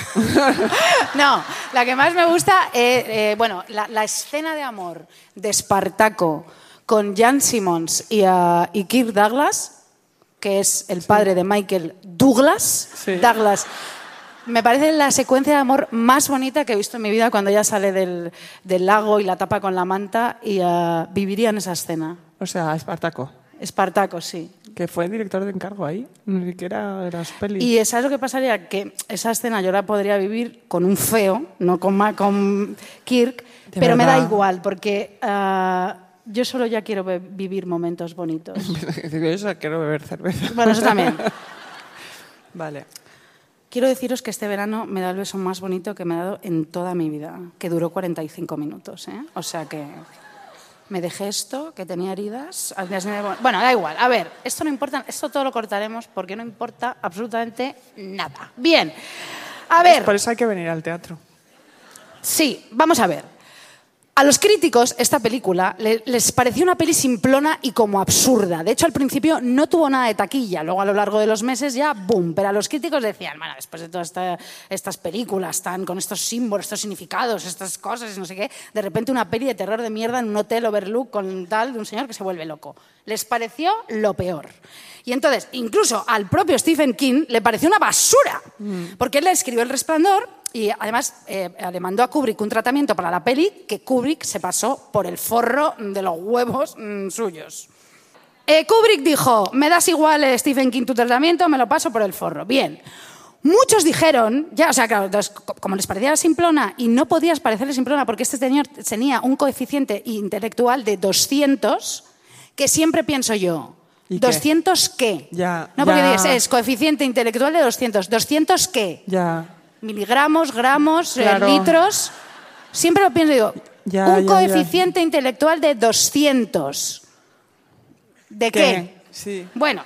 no, la que más me gusta, eh, eh, bueno, la, la escena de amor de Espartaco con Jan Simmons y, y Kirk Douglas, que es el padre de Michael Douglas. Sí. Douglas. Me parece la secuencia de amor más bonita que he visto en mi vida cuando ella sale del, del lago y la tapa con la manta y ah, viviría en esa escena. O sea, Espartaco, Espartaco, sí. Que fue director de encargo ahí, ni siquiera era su peli. Y ¿sabes lo que pasaría? Que esa escena yo la podría vivir con un feo, no con, Ma- con Kirk, De pero me da igual, porque ah, yo solo ya quiero vivir momentos bonitos. Yo solo quiero beber cerveza. bueno, eso también. Vale. Quiero deciros que este verano me da el beso más bonito que me ha dado en toda mi vida, que duró 45 minutos. ¿eh? O sea que me dejé esto, que tenía heridas. Bueno, da igual. A ver, esto no importa, esto todo lo cortaremos porque no importa absolutamente nada. Bien. A ver. Por eso hay que venir al teatro. Sí, vamos a ver. A los críticos esta película le- les pareció una peli simplona y como absurda. De hecho, al principio no tuvo nada de taquilla. Luego, a lo largo de los meses, ya, ¡boom! Pero a los críticos decían, bueno, después de todas esta- estas películas tan con estos símbolos, estos significados, estas cosas y no sé qué, de repente una peli de terror de mierda en un hotel overlook con tal de un señor que se vuelve loco. Les pareció lo peor. Y entonces, incluso al propio Stephen King le pareció una basura. Porque él le escribió El Resplandor y además eh, le mandó a Kubrick un tratamiento para la peli que Kubrick se pasó por el forro de los huevos mm, suyos. Eh, Kubrick dijo, me das igual eh, Stephen King tu tratamiento, me lo paso por el forro. Bien. Muchos dijeron, ya, o sea, claro, entonces, co- como les parecía simplona y no podías parecerle simplona porque este señor tenía un coeficiente intelectual de 200, que siempre pienso yo, ¿Y qué? ¿200 qué? Ya, no, porque ya. dices, es coeficiente intelectual de 200. ¿200 qué? Ya. Miligramos, gramos, eh, Claro. litros. Siempre lo pienso y digo, Ya, un ya, coeficiente intelectual de 200. ¿De qué? ¿Qué? Sí. Bueno,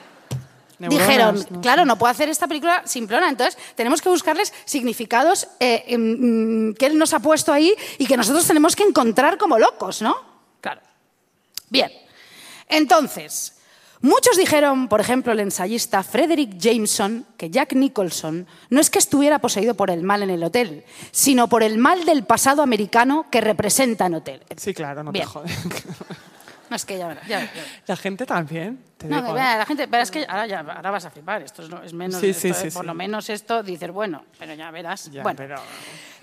Neuronas, dijeron, no claro, no puedo hacer esta película simplona, entonces tenemos que buscarles significados eh, em, que él nos ha puesto ahí y que nosotros tenemos que encontrar como locos, ¿no? Claro. Bien, entonces, muchos dijeron, por ejemplo, el ensayista Frederick Jameson, que Jack Nicholson no es que estuviera poseído por el mal en el hotel, sino por el mal del pasado americano que representa en hotel. Sí, claro, no Bien. te jodes. No, es que ya verás, ya ya. La gente también. Te No, digo, ¿eh? la gente, pero es que ahora, ya, ahora vas a flipar, esto es, no- es menos, Sí, sí, sí, por lo menos esto dices, bueno, pero ya verás. Bueno. pero-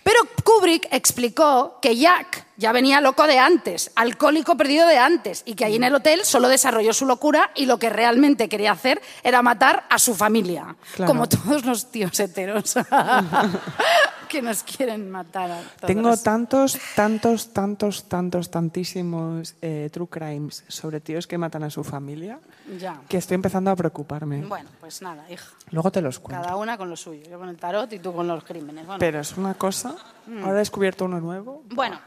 Pero Kubrick explicó que Jack ya venía loco de antes, alcohólico perdido de antes, y que ahí en el hotel solo desarrolló su locura y lo que realmente quería hacer era matar a su familia. Claro. Como todos los tíos heteros que nos quieren matar a todos. Tengo tantos, tantos, tantos, tantos, tantísimos eh, true crimes sobre tíos que matan a su familia Ya. que estoy empezando a preocuparme. Bueno, pues nada, hija. Luego te los cuento. Cada una con lo suyo. Yo con el tarot y tú con los crímenes. Bueno, Pero es una cosa. Mm. Ahora he descubierto uno nuevo. bueno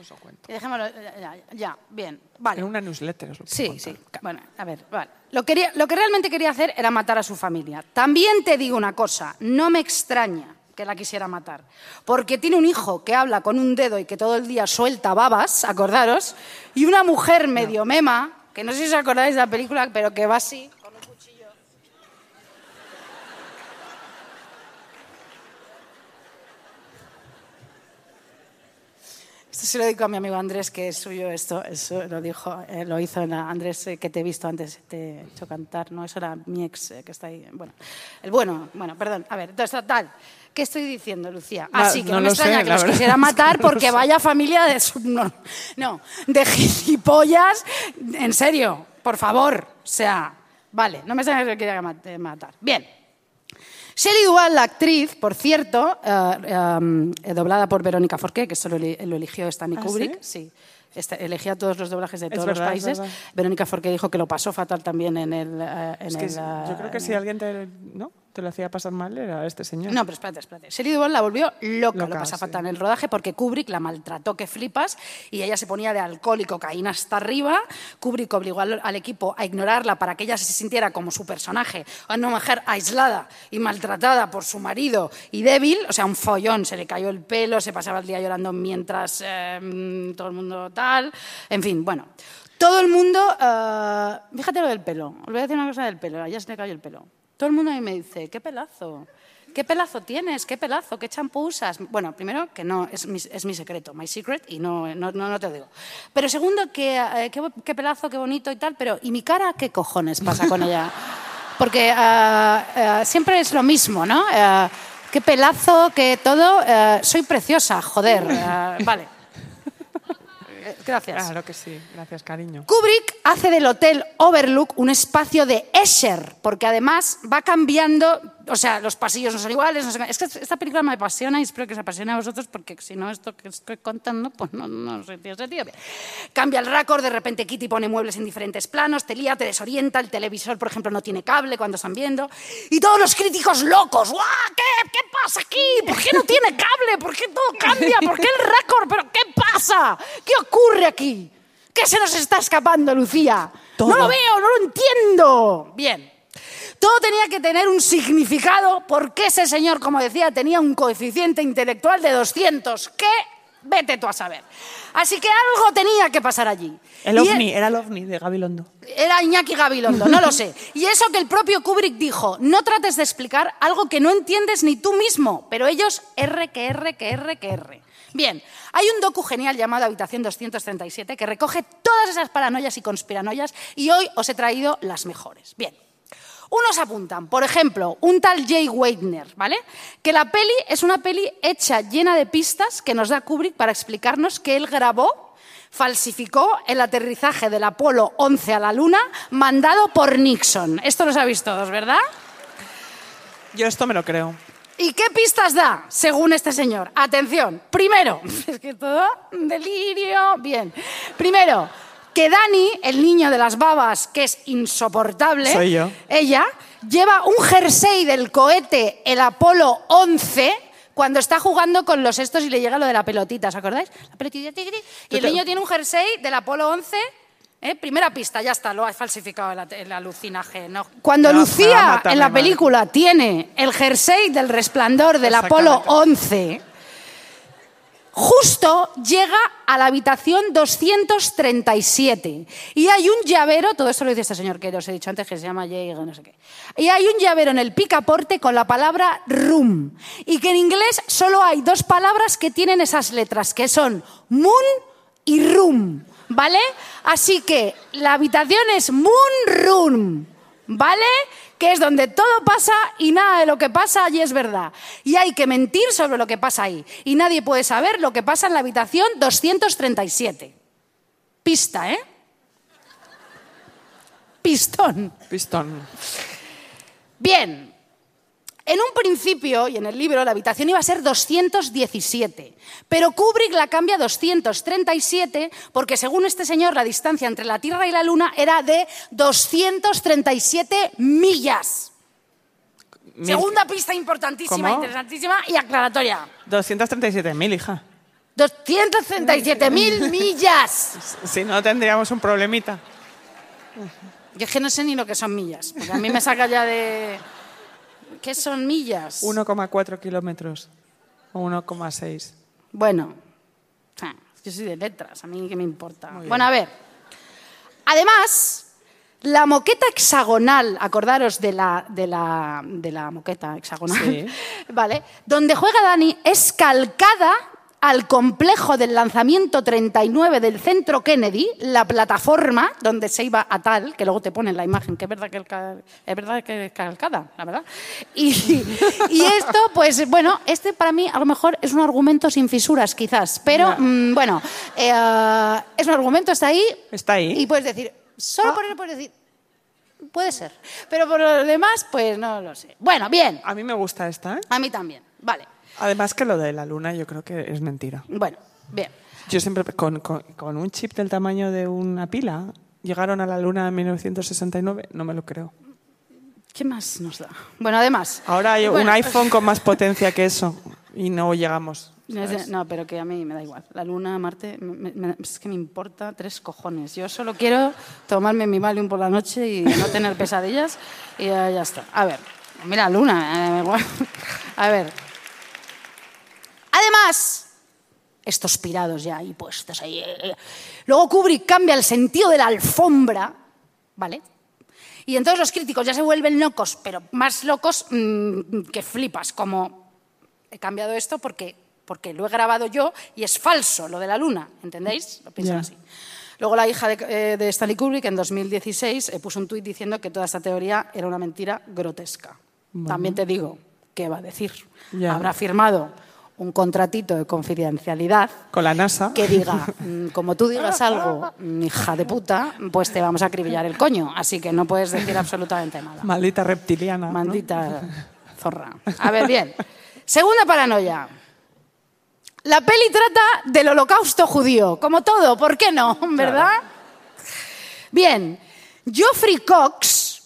os lo cuento. dejémoslo. Ya, ya, ya, bien. Vale. En una newsletter os lo puedo Sí, sí. Bueno, a ver, vale. Lo, quería, lo que realmente quería hacer era matar a su familia. También te digo una cosa, no me extraña que la quisiera matar, porque tiene un hijo que habla con un dedo y que todo el día suelta babas, acordaros, y una mujer medio mema, que no sé si os acordáis de la película, pero que va así, con un cuchillo. Esto se lo digo a mi amigo Andrés, que es suyo esto, eso lo dijo, eh, lo hizo la- Andrés, eh, que te he visto antes, te he hecho cantar, no, eso era mi ex, eh, que está ahí, bueno, el bueno, bueno, perdón, a ver, entonces, tal, ¿qué estoy diciendo, Lucía? Así que no no, me sé, extraña que los verdad quisiera matar porque vaya familia de no, no, de gilipollas, en serio, por favor, o sea, vale, no me extraña que lo quiera ma- matar. Bien. Shelley Duvall, la actriz, por cierto, eh, eh, doblada por Verónica Forqué, que solo lo eligió Stanley ¿Ah, Kubrick, sí. Este, elegía todos los doblajes de todos verdad, los es países. Verónica Forqué dijo que lo pasó fatal también en el. eh, en Es que el, yo creo que si alguien te, ¿no? Te lo hacía pasar mal era este señor. no, pero espérate, espérate. Shelley Duvall la volvió loca, Loca, lo pasa sí. fatal en el rodaje porque Kubrick la maltrató que flipas y ella se ponía de alcohol y cocaína hasta arriba. Kubrick obligó al, al equipo a ignorarla para que ella se sintiera como su personaje, una mujer aislada y maltratada por su marido y débil, o sea, un follón, se le cayó el pelo, se pasaba el día llorando mientras eh, mm, todo el mundo tal, en fin, bueno. Todo el mundo, eh, fíjate lo del pelo, os voy a decir una cosa del pelo, a ella se le cayó el pelo. Todo el mundo a mí me dice, qué pelazo, qué pelazo tienes, qué pelazo, qué champú usas. Bueno, primero que no, es mi, es mi secreto, my secret, y no, no, no, te lo digo. Pero segundo, que, eh, qué, pelazo, qué bonito y tal, pero ¿y mi cara qué cojones pasa con ella? Porque eh, siempre es lo mismo, ¿no? Qué pelazo, qué todo. soy preciosa, joder. vale. Gracias. Claro que sí. Gracias, cariño. Kubrick hace del Hotel Overlook un espacio de Escher, porque además va cambiando, o sea, los pasillos no son iguales. no es que esta película me apasiona y espero que os apasione a vosotros, porque si no, esto que estoy contando, pues no, no sé, tiene sentido. Cambia el récord, de repente Kitty pone muebles en diferentes planos, te lía, te desorienta, el televisor, por ejemplo, no tiene cable cuando están viendo, y todos los críticos locos, ¡guau! ¿Qué, ¿Qué pasa aquí? ¿Por qué no tiene cable? ¿Por qué todo cambia? ¿Por qué el récord? ¿Pero qué pasa? ¿Qué ocurre aquí? ¿Qué se nos está escapando, Lucía? Todo. No lo veo, no lo entiendo. Bien. Todo tenía que tener un significado porque ese señor, como decía, tenía un coeficiente intelectual de 200. ¿Qué? Vete tú a saber. Así que algo tenía que pasar allí. El Y ovni, era el ovni de Gabilondo. Era Iñaki Gabilondo, no lo sé. Y eso que el propio Kubrick dijo, no trates de explicar algo que no entiendes ni tú mismo, pero ellos R, que R, que R, que R. Bien, hay un docu genial llamado Habitación 237 que recoge todas esas paranoias y conspiranoias y hoy os he traído las mejores. Bien. Unos apuntan, por ejemplo, un tal Jay Weidner, ¿vale? Que la peli es una peli hecha llena de pistas que nos da Kubrick para explicarnos que él grabó, falsificó el aterrizaje del Apolo 11 a la Luna mandado por Nixon. Esto lo sabéis todos, ¿verdad? Yo esto me lo creo. ¿Y qué pistas da, según este señor? Atención, primero, es que todo delirio, bien. Primero, que Dani, el niño de las babas, que es insoportable, Soy yo. ella, lleva un jersey del cohete, el Apolo 11, cuando está jugando con los estos y le llega lo de la pelotita, ¿os acordáis? La pelotita, tigri, y el niño tiene un jersey del Apolo 11. ¿eh? Primera pista, ya está, lo ha falsificado el, el alucinaje. ¿no? Cuando a Lucía en la película tiene el jersey del resplandor del Apolo saca. 11, justo llega a la habitación 237 y hay un llavero, todo esto lo dice este señor que os he dicho antes que se llama Jay, no sé qué, y hay un llavero en el picaporte con la palabra room y que en inglés solo hay dos palabras que tienen esas letras, que son moon y room, ¿vale? Así que la habitación es moon room, ¿vale? Que es donde todo pasa y nada de lo que pasa allí es verdad. Y hay que mentir sobre lo que pasa ahí. Y nadie puede saber lo que pasa en la habitación 237. Pista, ¿eh? Pistón. Pistón. Bien. En un principio, y en el libro, la habitación iba a ser 217, pero Kubrick la cambia a 237 porque, según este señor, la distancia entre la Tierra y la Luna era de 237 millas. Mil- Segunda pista importantísima, ¿Cómo? interesantísima y aclaratoria. 237.000, hija. 237 mil millas. Si no, tendríamos un problemita. Yo es que no sé ni lo que son millas, porque a mí me saca ya de... ¿Qué son millas? 1,4 kilómetros. O 1,6. Bueno, yo soy de letras, a mí qué me importa. Bueno, a ver. Además, la moqueta hexagonal, acordaros de la, de la, de la moqueta hexagonal, Sí. ¿vale? Donde juega Dani es calcada al complejo del lanzamiento 39 del centro Kennedy, la plataforma donde se iba a tal, que luego te ponen la imagen, que es verdad que, es verdad que es calcada, la verdad. Y, y esto, pues bueno, este para mí a lo mejor es un argumento sin fisuras, quizás, pero mm, bueno, eh, es un argumento, está ahí. Está ahí. Y puedes decir, solo por él puedes decir, puede ser. Pero por lo demás, pues no lo sé. Bueno, bien, A mí me gusta esta, ¿eh? a mí también. Vale, Además que lo de la luna yo creo que es mentira. bueno, bien. Yo siempre, con, con- con un chip del tamaño de una pila, llegaron a la luna en 1969, no me lo creo. ¿Qué más nos da? Bueno, además. Ahora hay un iPhone con más potencia que eso y no llegamos. No, pero que a mí me da igual. La luna, Marte, me- me- es que me importa tres cojones. Yo solo quiero tomarme mi Valium por la noche y no tener pesadillas y ya, ya está. A ver, mira, luna, eh. A ver. Además, estos pirados ya ahí puestos ahí. eh, eh. Luego Kubrick cambia el sentido de la alfombra, ¿vale? Y entonces los críticos ya se vuelven locos, pero más locos mm, que flipas, como he cambiado esto porque, porque lo he grabado yo y es falso lo de la luna, ¿entendéis? Lo piensan Ya. así. Luego la hija de, eh, de Stanley Kubrick en 2016 eh, puso un tuit diciendo que toda esta teoría era una mentira grotesca. También te digo, ¿qué va a decir? Ya. Habrá firmado un contratito de confidencialidad Con la NASA. que diga, mm, como tú digas algo, mm, hija de puta, pues te vamos a acribillar el coño. Así que no puedes decir absolutamente nada. Maldita reptiliana. ¿no? Maldita zorra. A ver, bien. Segunda paranoia. La peli trata del holocausto judío, como todo, ¿por qué no? ¿Verdad? Bien. Geoffrey Cox.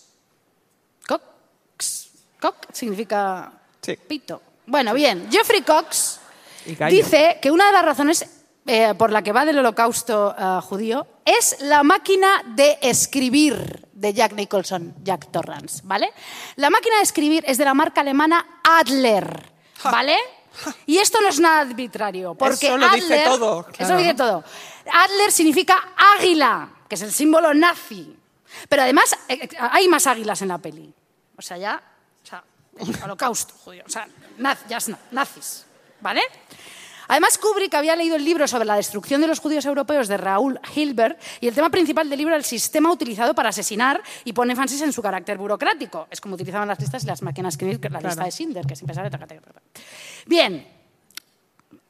Cox. Cox significa Sí. pito. Bueno, bien. Geoffrey Cox dice que una de las razones eh, por la que va del holocausto eh, judío es la máquina de escribir de Jack Nicholson, Jack Torrance, ¿vale? La máquina de escribir es de la marca alemana Adler, ¿vale? Y esto no es nada arbitrario, porque Eso lo dice Adler- todo, Eso lo dice todo. Adler significa águila, que es el símbolo nazi. Pero además eh, hay más águilas en la peli. O sea, ya, el holocausto judío, o sea, naz- ya na- nazis, ¿vale? Además, Kubrick había leído el libro sobre la destrucción de los judíos europeos de Raúl Hilbert y el tema principal del libro era el sistema utilizado para asesinar y pone énfasis en su carácter burocrático. Es como utilizaban las listas y las máquinas escribir, que la lista de Schindler, que siempre sale... Bien,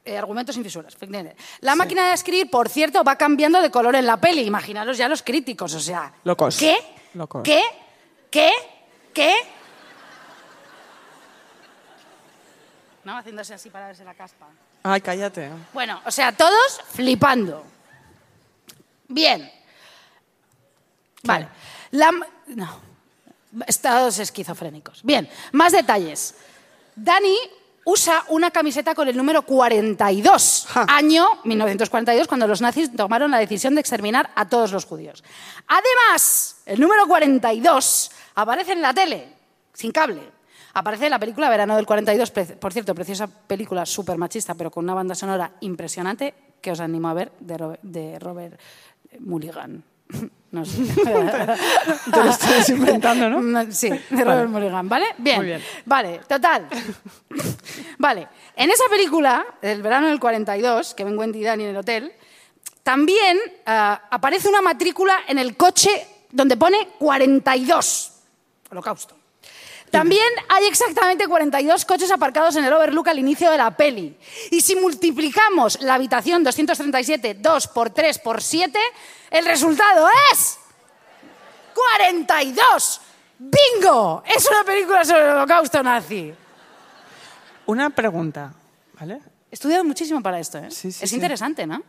eh, argumentos sin fisuras. La máquina de escribir, por cierto, va cambiando de color en la peli. Imaginaros ya los críticos, o sea... Locos. ¿Qué? Locos. ¿Qué? ¿Qué? ¿Qué? No, haciéndose así para verse la caspa. Ay, cállate. Bueno, o sea, todos flipando. Bien. Vale. La... No. Estados esquizofrénicos. Bien, más detalles. Dani usa una camiseta con el número 42, Ja. año 1942, cuando los nazis tomaron la decisión de exterminar a todos los judíos. Además, el número 42 aparece en la tele, sin cable. Aparece en la película Verano del 42, pre- por cierto, preciosa película súper machista, pero con una banda sonora impresionante que os animo a ver de Robert, de Robert Mulligan. No sé. Te lo estás inventando, ¿no? Sí, de Robert Mulligan, ¿vale? Bien. Muy bien. Vale, total. vale. En esa película, el verano del 42, que ven Wendy y Dani en el hotel, también ah, aparece una matrícula en el coche donde pone 42. Holocausto. También hay exactamente 42 coches aparcados en el Overlook al inicio de la peli. Y si multiplicamos la habitación 237, 2 por 3 por 7, el resultado es 42. ¡Bingo! Es una película sobre el holocausto nazi. Una pregunta, ¿vale? He estudiado muchísimo para esto, ¿eh? Sí, sí, es sí. interesante, ¿no?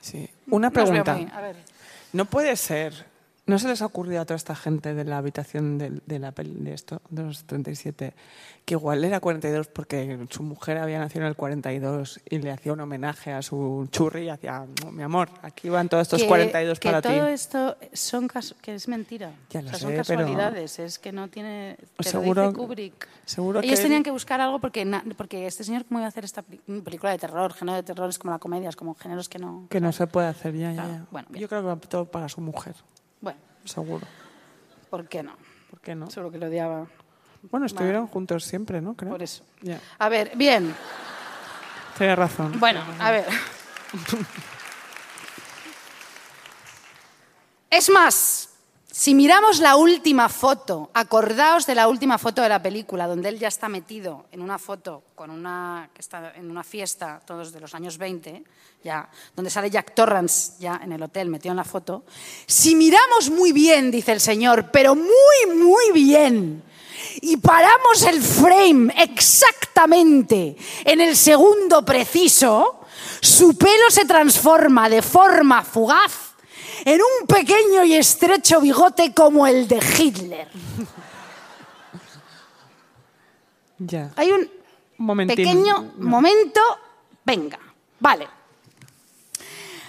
Sí. Una pregunta. muy- a ver. No puede ser. ¿No se les ha ocurrido a toda esta gente de la habitación de, de la peli de esto, de los 37, que igual era 42 porque su mujer había nacido en el 42 y le hacía un homenaje a su churri y hacía, "No, mi amor, aquí van todos estos que, 42 que para todo ti. esto son que es mentira. Ya O sea, son pero- casualidades, es que no tiene. Te Seguro- lo dice Kubrick. seguro Ellos que- tenían que buscar algo porque, porque este señor, ¿cómo iba a hacer esta película de terror? Género de terror es como la comedia, es como géneros que no. Que no se puede hacer ya, ya, Claro, ya. bueno, bien. Yo creo que va todo para su mujer, seguro. ¿por qué no? ¿Por qué no? Solo que lo odiaba. Bueno, estuvieron juntos siempre, ¿no? Creo. Por eso. A ver, bien. Tienes razón. Bueno, a ver. Es más, si miramos la última foto, acordaos de la última foto de la película, donde él ya está metido en una foto con una que está en una fiesta, todos de los años 20, ya, donde sale Jack Torrance ya en el hotel metido en la foto. Si miramos muy bien, dice el señor, pero muy, muy bien, y paramos el frame exactamente en el segundo preciso, su pelo se transforma de forma fugaz en un pequeño y estrecho bigote como el de Hitler. Ya. Hay un momentín. pequeño momento, venga, vale.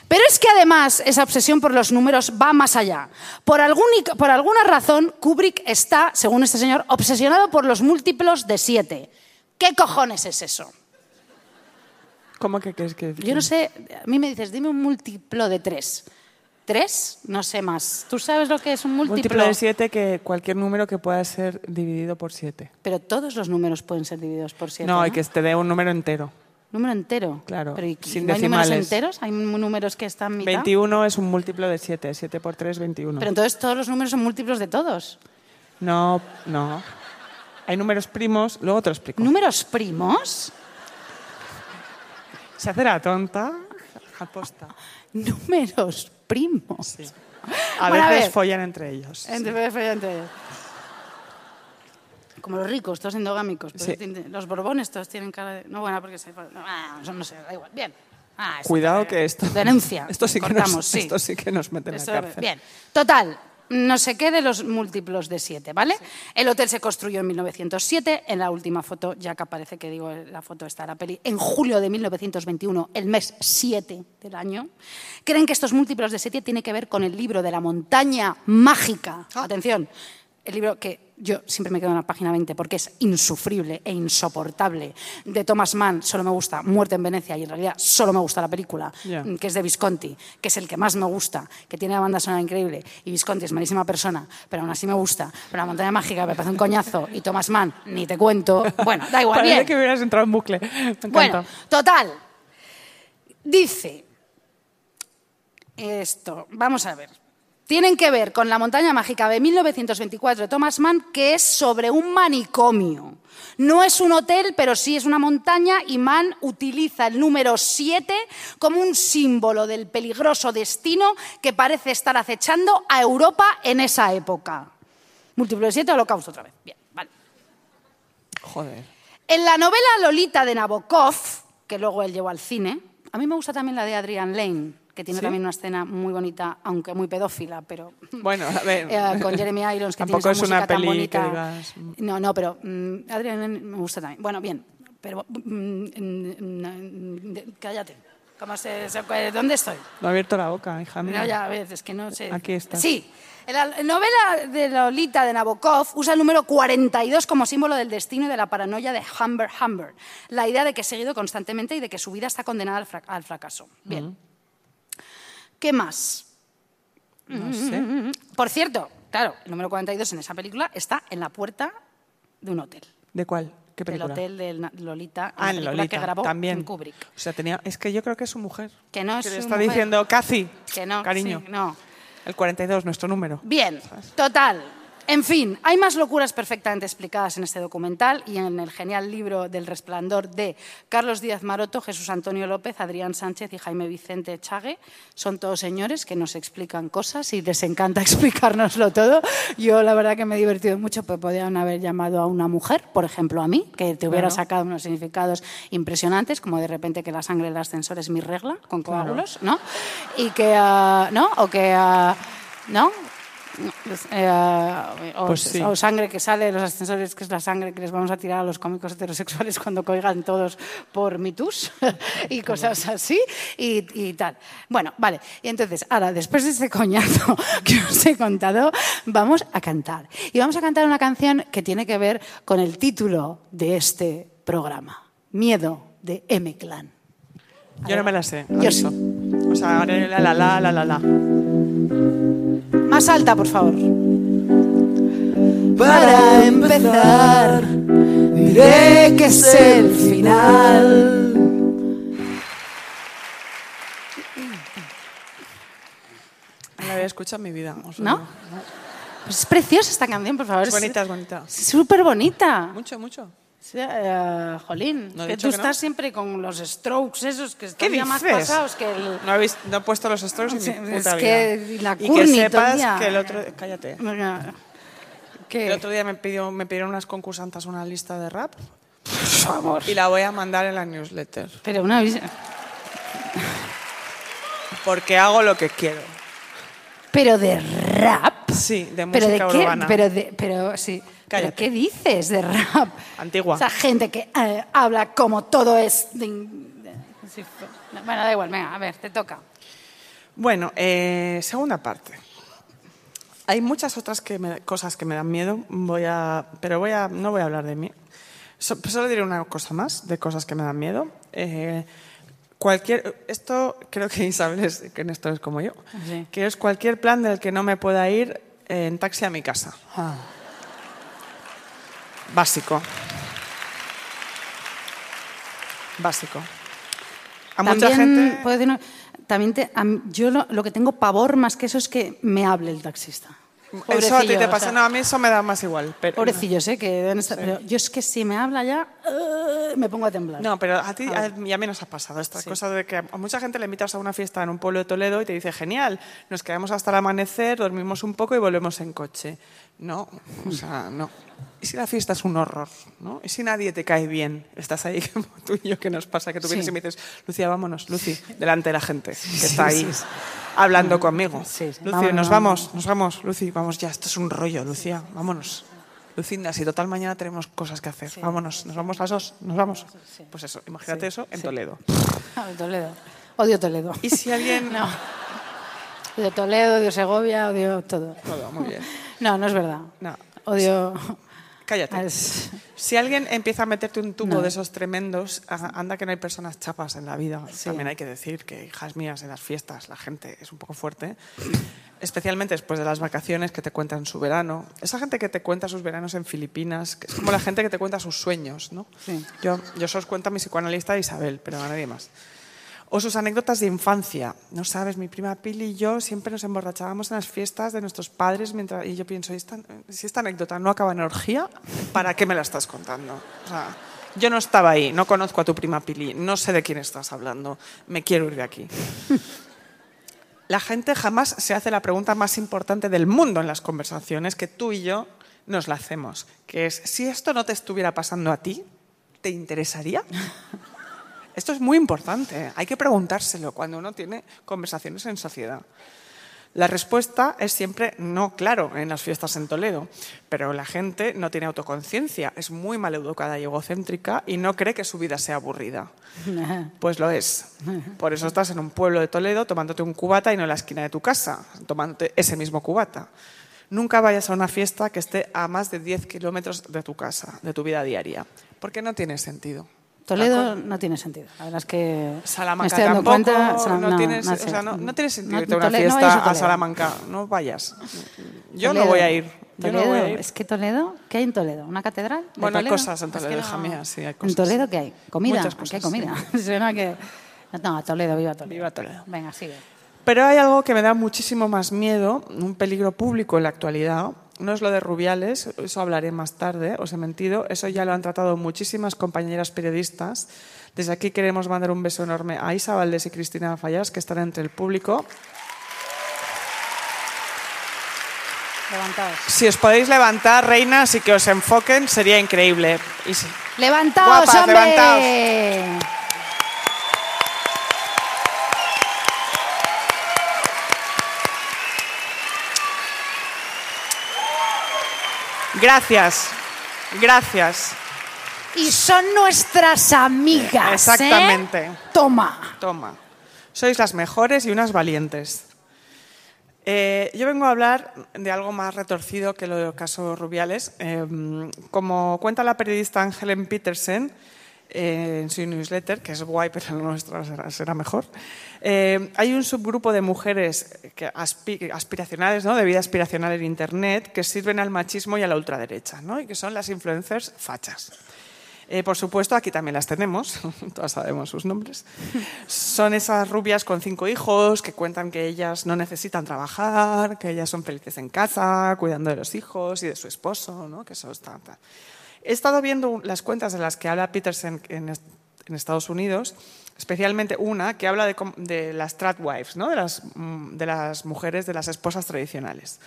Pero es que además esa obsesión por los números va más allá. Por, algún- por alguna razón, Kubrick está, según este señor, obsesionado por los múltiplos de siete. ¿Qué cojones es eso? ¿Cómo que crees que.? Yo no sé, a mí me dices, dime un múltiplo de tres. ¿Tres? No sé más. ¿Tú sabes lo que es un múltiplo? Múltiplo de 7 que cualquier número que pueda ser dividido por 7. Pero todos los números pueden ser divididos por siete. No, ¿no? hay que te dé un número entero. Número entero. Claro, Pero ¿y sin ¿no hay números enteros? ¿Hay números que están mitad? 21 es un múltiplo de 7. 7 por 3, 21. Pero entonces todos los números son múltiplos de todos. No, no. Hay números primos, luego te lo explico. ¿Números primos? Se hace la tonta. Aposta. Números primos. A Bueno, veces follan entre ellos. Entre- entre ellos. Como los ricos, todos endogámicos. Sí. Los borbones todos tienen cara de... No, bueno, porque se... Ah, no sé, da igual. Bien. Ah, Cuidado que esto. Denuncia. Esto sí que, nos, sí. esto sí que nos mete en la cárcel. Bien. Total, no sé qué de los múltiplos de siete, ¿vale? El hotel se construyó en 1907. En la última foto, ya que aparece que digo, la foto está en la peli, en julio de 1921, el mes 7 del año. Creen que estos múltiplos de siete tienen que ver con el libro de la montaña mágica. Ah. Atención. El libro que yo siempre me quedo en la página 20 porque es insufrible e insoportable, de Thomas Mann, solo me gusta Muerte en Venecia y en realidad solo me gusta la película, mm, que es de Visconti, que es el que más me gusta, que tiene la banda sonora increíble y Visconti es malísima persona, pero aún así me gusta. Pero la montaña mágica me parece un coñazo y Thomas Mann, ni te cuento. Bueno, da igual, Parece bien. que hubieras entrado en bucle. Me. Bueno, total. Dice esto, vamos a ver. Tienen que ver con La montaña mágica de 1924 de Thomas Mann, que es sobre un manicomio. No es un hotel, pero sí es una montaña y Mann utiliza el número 7 como un símbolo del peligroso destino que parece estar acechando a Europa en esa época. Múltiplo de 7, holocausto otra vez. Bien, vale. Joder. En la novela Lolita de Nabokov, que luego él llevó al cine, a mí me gusta también la de Adrian Lane, que tiene ¿Sí? también una escena muy bonita, aunque muy pedófila, pero Bueno, a ver. eh, con Jeremy Irons, que tiene es esa una música tan peli bonita. que digas, mm. No, no, pero mm, Adrian Lane me gusta también. Bueno, bien, pero mm, cállate. ¿Cómo se, se- ¿Dónde estoy? No he abierto la boca, hija mía. No, ya, a ver, es que no sé. Aquí estás. Sí. La novela de Lolita de Nabokov usa el número 42 como símbolo del destino y de la paranoia de Humber Humber. La idea de que es seguido constantemente y de que su vida está condenada al fracaso. Bien. ¿Qué más? No sé. Por cierto, claro, el número 42 en esa película está en la puerta de un hotel. ¿De cuál? ¿Qué Del película? hotel de Lolita, Ah, en Lolita. que grabó también. Kubrick. O sea, tenía... Es que yo creo que es su mujer. Que no es Que le su está mujer. diciendo, Cathy, Que no, cariño. sí, no. El 42, nuestro número. Bien, total. En fin, hay más locuras perfectamente explicadas en este documental y en el genial libro del resplandor de Carlos Díaz Maroto, Jesús Antonio López, Adrián Sánchez y Jaime Vicente Chague. Son todos señores que nos explican cosas y les encanta explicárnoslo todo. Yo la verdad que me he divertido mucho, pues podían haber llamado a una mujer, por ejemplo a mí, que te hubiera sacado unos significados impresionantes, como de repente que la sangre del ascensor es mi regla, con coágulos, ¿no? Y que, ah, ¿no? O que, ah, ¿no? Eh, o, Pues sí. o sangre que sale de los ascensores, que es la sangre que les vamos a tirar a los cómicos heterosexuales cuando coigan todos por mitus y cosas así y, y tal. Bueno, vale. Y entonces, ahora, después de este coñazo que os he contado, vamos a cantar. Y vamos a cantar una canción que tiene que ver con el título de este programa. Miedo de M-Clan. Yo no me la sé. Yo aviso. O sea, la la la la la la. Más alta, por favor. Para empezar, diré que es el final. No la había escuchado en mi vida. o sea, ¿No? Pues es preciosa esta canción, por favor. Es bonita, es bonita. Súper bonita. Mucho, mucho. Sí, eh, jolín, No que tú que no. estás siempre con los strokes esos que ¿Qué están ya más pasados que el... No he, vis- no he puesto los strokes en Sí, mi es puta que vida. la y que sepas que el otro... Cállate. Que- El otro día me, pidió, me pidieron unas concursantas una lista de rap Por favor. y la voy a mandar en la newsletter. Pero una vis- Porque hago lo que quiero. Pero de rap. Sí, de ¿Pero de música qué? urbana. Pero, de, pero sí. ¿Pero Cállate. qué dices de rap? Antigua. Esa gente que eh, habla como todo es... bueno, da igual, venga, a ver, te toca. Bueno, eh, segunda parte. Hay muchas otras que me- cosas que me dan miedo, voy a, pero voy a, no voy a hablar de mí. So- solo diré una cosa más de cosas que me dan miedo. Eh, cualquier, esto creo que Isabel es, que en esto es como yo, Sí. que es cualquier plan del que no me pueda ir en taxi a mi casa. Básico. Básico. A mucha gente... puedo decir una- también te- a yo lo, lo que tengo pavor más que eso es que me hable el taxista. Eso a ti te o pasa, sea, no, a mí eso me da más igual. Pero, Pobrecillos, ¿eh? Que pero yo es que si me habla ya, eh, me pongo a temblar. No, pero a ti a, y a mí nos ha pasado esta Sí. cosa de que a mucha gente le invitas a una fiesta en un pueblo de Toledo y te dice, genial, nos quedamos hasta el amanecer, dormimos un poco y volvemos en coche. No, o sea, no. ¿Y si la fiesta es un horror? ¿no? ¿Y si nadie te cae bien? Estás ahí como tú y yo, ¿qué nos pasa? Que tú vienes Sí. y me dices, Lucía, vámonos, Lucy, delante de la gente que está ahí hablando conmigo. Lucy, Vámonos, nos vamos, nos vamos, Lucy, vamos ya, esto es un rollo, Lucía, vámonos. Lucinda, si total mañana tenemos cosas que hacer, vámonos, nos vamos las dos, nos vamos. Pues eso, imagínate eso en Toledo. Ay, Toledo. Odio Toledo. Y si alguien... No. Odio Toledo, odio Segovia, odio todo. Todo, muy bien. No, no es verdad. No. odio... Cállate. Es- Si alguien empieza a meterte un tubo No. de esos tremendos, anda que no hay personas chapas en la vida. También hay que decir que, hijas mías, en las fiestas la gente es un poco fuerte. Especialmente después de las vacaciones que te cuentan su verano. Esa gente que te cuenta sus veranos en Filipinas, que es como la gente que te cuenta sus sueños, ¿no? Sí. Yo, yo os cuento a mi psicoanalista Isabel, pero a nadie más. O sus anécdotas de infancia. No sabes, mi prima Pili y yo siempre nos emborrachábamos en las fiestas de nuestros padres mientras, y yo pienso, ¿y esta- si esta anécdota no acaba en orgía, ¿para qué me la estás contando? O sea, yo no estaba ahí, no conozco a tu prima Pili, no sé de quién estás hablando, me quiero ir de aquí. La gente jamás se hace la pregunta más importante del mundo en las conversaciones que tú y yo nos la hacemos, que es, si esto no te estuviera pasando a ti, ¿te interesaría? Esto es muy importante, ¿eh? hay que preguntárselo cuando uno tiene conversaciones en sociedad. La respuesta es siempre no, claro, en las fiestas en Toledo, pero la gente no tiene autoconciencia, es muy maleducada y egocéntrica y no cree que su vida sea aburrida. Pues lo es. Por eso estás en un pueblo de Toledo tomándote un cubata y no en la esquina de tu casa, tomándote ese mismo cubata. Nunca vayas a una fiesta que esté a más de 10 kilómetros de tu casa, de tu vida diaria, porque no tiene sentido. Toledo no tiene sentido. La verdad es que me Salamanca estoy dando tampoco, cuenta. No, tienes, no o sé. sea, no, no tiene sentido irte a una fiesta a a Toledo. Salamanca, no vayas. Yo Toledo. no voy a ir. Yo Toledo, voy a ir. Es que Toledo, ¿qué hay en Toledo? ¿Una catedral? de Bueno, hay Toledo? cosas en Es que Toledo, mía, sí, hay ¿En. Toledo qué hay? ¿Comida? Muchas cosas, hay comida. Suena que... No, Toledo, viva Toledo. Viva Toledo. Venga, sigue. Pero hay algo que me da muchísimo más miedo, un peligro público en la actualidad. No es lo de Rubiales, eso hablaré más tarde, os he mentido. Eso ya lo han tratado muchísimas compañeras periodistas. Desde aquí queremos mandar un beso enorme a Isa Valdés y Cristina Fallas, que están entre el público. Levantaos. Si os podéis levantar, reinas, y que os enfoquen, sería increíble. Y sí. ¡Levantaos, Guapas, hombre! levantaos. Gracias, gracias. Y son nuestras amigas. ¿eh? Exactamente. Toma. Toma. Sois las mejores y unas valientes. Eh, yo vengo a hablar de algo más retorcido que lo del caso Rubiales. Eh, como cuenta la periodista Helen Petersen eh, en su newsletter, que es guay, pero la nuestra será, será mejor, eh, hay un subgrupo de mujeres que aspi- aspiracionales, ¿no? de vida aspiracional en Internet, que sirven al machismo y a la ultraderecha, ¿no? y que son las influencers fachas. Eh, por supuesto, aquí también las tenemos, todas sabemos sus nombres. Son esas rubias con cinco hijos que cuentan que ellas no necesitan trabajar, que ellas son felices en casa, cuidando de los hijos y de su esposo, ¿no? que eso está... tal. He estado viendo las cuentas de las que habla Peterson en, est- en Estados Unidos, especialmente una que habla de, de las tradwives, ¿no? de, las, mm, de las mujeres, de las esposas tradicionales.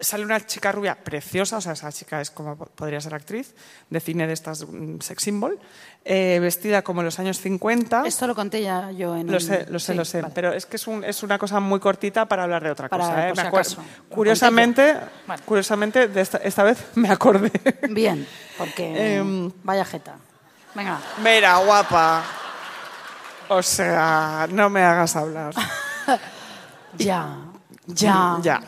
Sale una chica rubia preciosa, o sea, esa chica es como po- podría ser actriz de cine de estas mm, sex symbol, eh, vestida como en los años 50. Esto lo conté ya yo en Lo sé, lo sé, sí, lo sé. vale. Pero es que es, un- es una cosa muy cortita para hablar de otra Para, cosa. ¿eh? por si acaso. Curiosamente. Vale. curiosamente de esta, esta vez me acordé. Bien, porque Em, vaya jeta. Venga. Mira, guapa. O sea, no me hagas hablar. Ya, ya. Ya.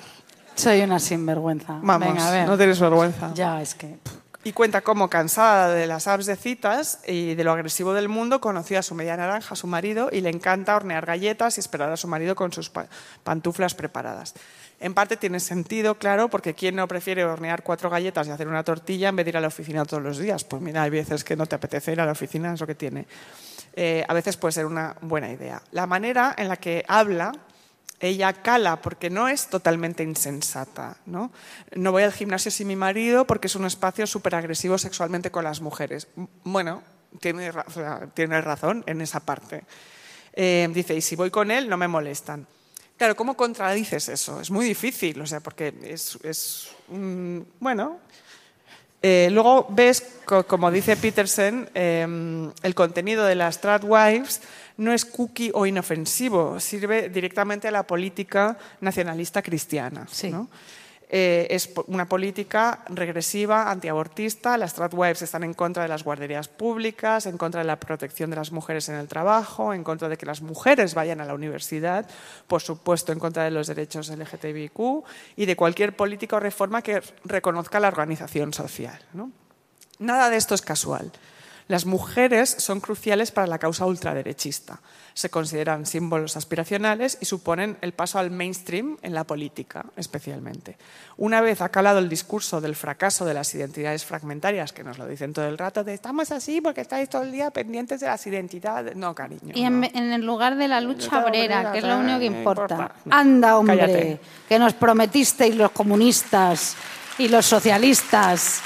Soy una sinvergüenza. Vamos, Venga, a ver. no tienes vergüenza. Ya, es que... Y cuenta cómo, cansada de las apps de citas y de lo agresivo del mundo, conoció a su media naranja, a su marido, y le encanta hornear galletas y esperar a su marido con sus pa- pantuflas preparadas. En parte tiene sentido, claro, porque ¿quién no prefiere hornear cuatro galletas y hacer una tortilla en vez de ir a la oficina todos los días? Pues mira, hay veces que no te apetece ir a la oficina, es lo que tiene. Eh, a veces puede ser una buena idea. La manera en la que habla ella cala porque no es totalmente insensata. No, no voy al gimnasio sin mi marido porque es un espacio súper agresivo sexualmente con las mujeres. Bueno, tiene, tiene razón en esa parte. Eh, dice, y si voy con él no me molestan. Claro, ¿cómo contradices eso? Es muy difícil, o sea, porque es, es bueno, eh, luego ves, co- como dice Peterson, eh, el contenido de las Tradwives no es cookie o inofensivo, sirve directamente a la política nacionalista cristiana. Sí. ¿no? Eh, es una política regresiva, antiabortista. Las tradwives están en contra de las guarderías públicas, en contra de la protección de las mujeres en el trabajo, en contra de que las mujeres vayan a la universidad, por supuesto, en contra de los derechos LGTBIQ y de cualquier política o reforma que reconozca la organización social. ¿no? Nada de esto es casual. Las mujeres son cruciales para la causa ultraderechista. Se consideran símbolos aspiracionales y suponen el paso al mainstream en la política, especialmente. Una vez ha calado el discurso del fracaso de las identidades fragmentarias, que nos lo dicen todo el rato, de estamos así porque estáis todo el día pendientes de las identidades. No, cariño. Y en, no. en el lugar de la lucha obrera, obrera, que es lo único que importa. importa. No. Anda, hombre, Cállate. que nos prometisteis los comunistas y los socialistas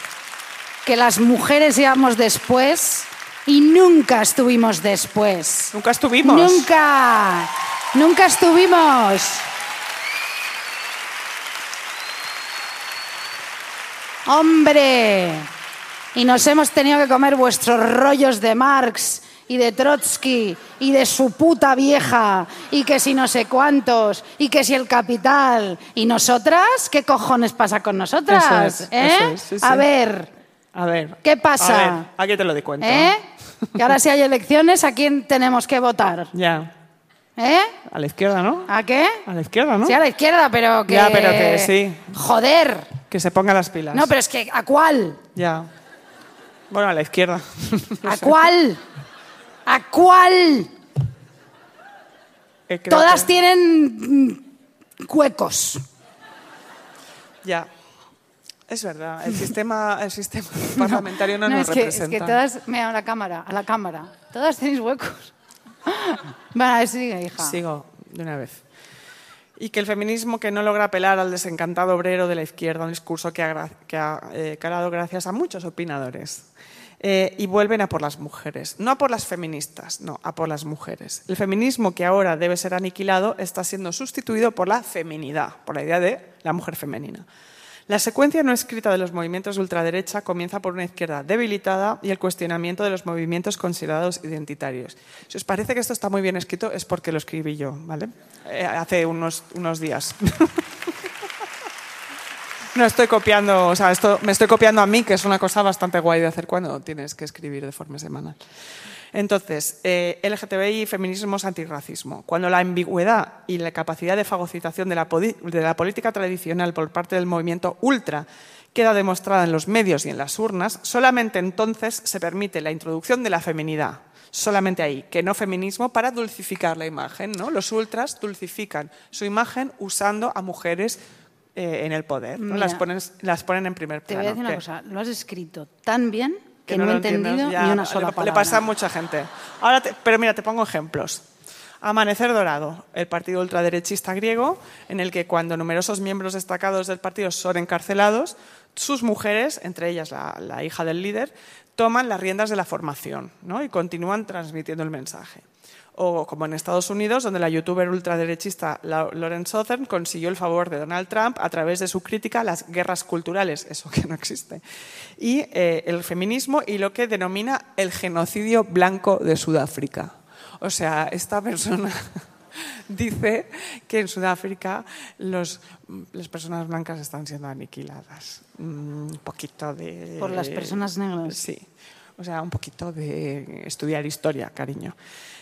que las mujeres íbamos después y nunca estuvimos después. Nunca estuvimos. Nunca, nunca estuvimos. Hombre, y nos hemos tenido que comer vuestros rollos de Marx y de Trotsky y de su puta vieja y que si no sé cuántos y que si el capital y nosotras, ¿qué cojones pasa con nosotras? Eso es, ¿Eh? eso es, sí, sí. A ver, A ver. ¿Qué pasa? A ver, aquí te lo di cuenta. ¿eh? Que ahora si hay elecciones, ¿a quién tenemos que votar? Ya. ¿Eh? A la izquierda, ¿no? ¿A qué? A la izquierda, ¿no? Sí, a la izquierda, pero que... Ya, pero que sí. Joder. Que se ponga las pilas. No, pero es que ¿a cuál? Ya. Bueno, a la izquierda. ¿A cuál? ¿A cuál? Eh, Todas que- tienen huecos. Ya. Es verdad. El sistema, el sistema parlamentario no, nos es que, representa. Es que todas... Mira, a la cámara, a la cámara. Todas tenéis huecos. Ver, sigue, hija. Sigo de una vez. Y que el feminismo que no logra apelar al desencantado obrero de la izquierda, un discurso que ha, gra- que ha, eh, calado gracias a muchos opinadores. Eh, y vuelven a por las mujeres. No a por las feministas, no, a por las mujeres. El feminismo que ahora debe ser aniquilado está siendo sustituido por la feminidad, por la idea de la mujer femenina. La secuencia no escrita de los movimientos de ultraderecha comienza por una izquierda debilitada y el cuestionamiento de los movimientos considerados identitarios. Si os parece que esto está muy bien escrito es porque lo escribí yo, ¿vale? Eh, hace unos, unos días. No estoy copiando, o sea, esto me estoy copiando a mí, que es una cosa bastante guay de hacer cuando tienes que escribir de forma semanal. Entonces, eh, LGTBI, feminismos, antirracismo. Cuando la ambigüedad y la capacidad de fagocitación de la, de la política tradicional por parte del movimiento ultra queda demostrada en los medios y en las urnas, solamente entonces se permite la introducción de la feminidad. Solamente ahí, que no feminismo para dulcificar la imagen. ¿no? Los ultras dulcifican su imagen usando a mujeres eh, en el poder. ¿no? Mira, Las, ponen, las ponen en primer Te plano. voy a decir cosa. Lo has escrito tan bien que, no, lo he entendido ya, ni una le- sola le, palabra. pasa a mucha gente. Ahora te- pero mira, te pongo ejemplos. Amanecer Dorado, el partido ultraderechista griego, en el que cuando numerosos miembros destacados del partido son encarcelados, sus mujeres, entre ellas la, la hija del líder, toman las riendas de la formación ¿no? y continúan transmitiendo el mensaje. O como en Estados Unidos, donde la youtuber ultraderechista La- Lauren Southern consiguió el favor de Donald Trump a través de su crítica a las guerras culturales, eso que no existe, y eh, el feminismo y lo que denomina el genocidio blanco de Sudáfrica. O sea, esta persona dice que en Sudáfrica los, las personas blancas están siendo aniquiladas. Mm, Un poquito de... Por las personas negras. Sí, o sea, un poquito de estudiar historia, cariño.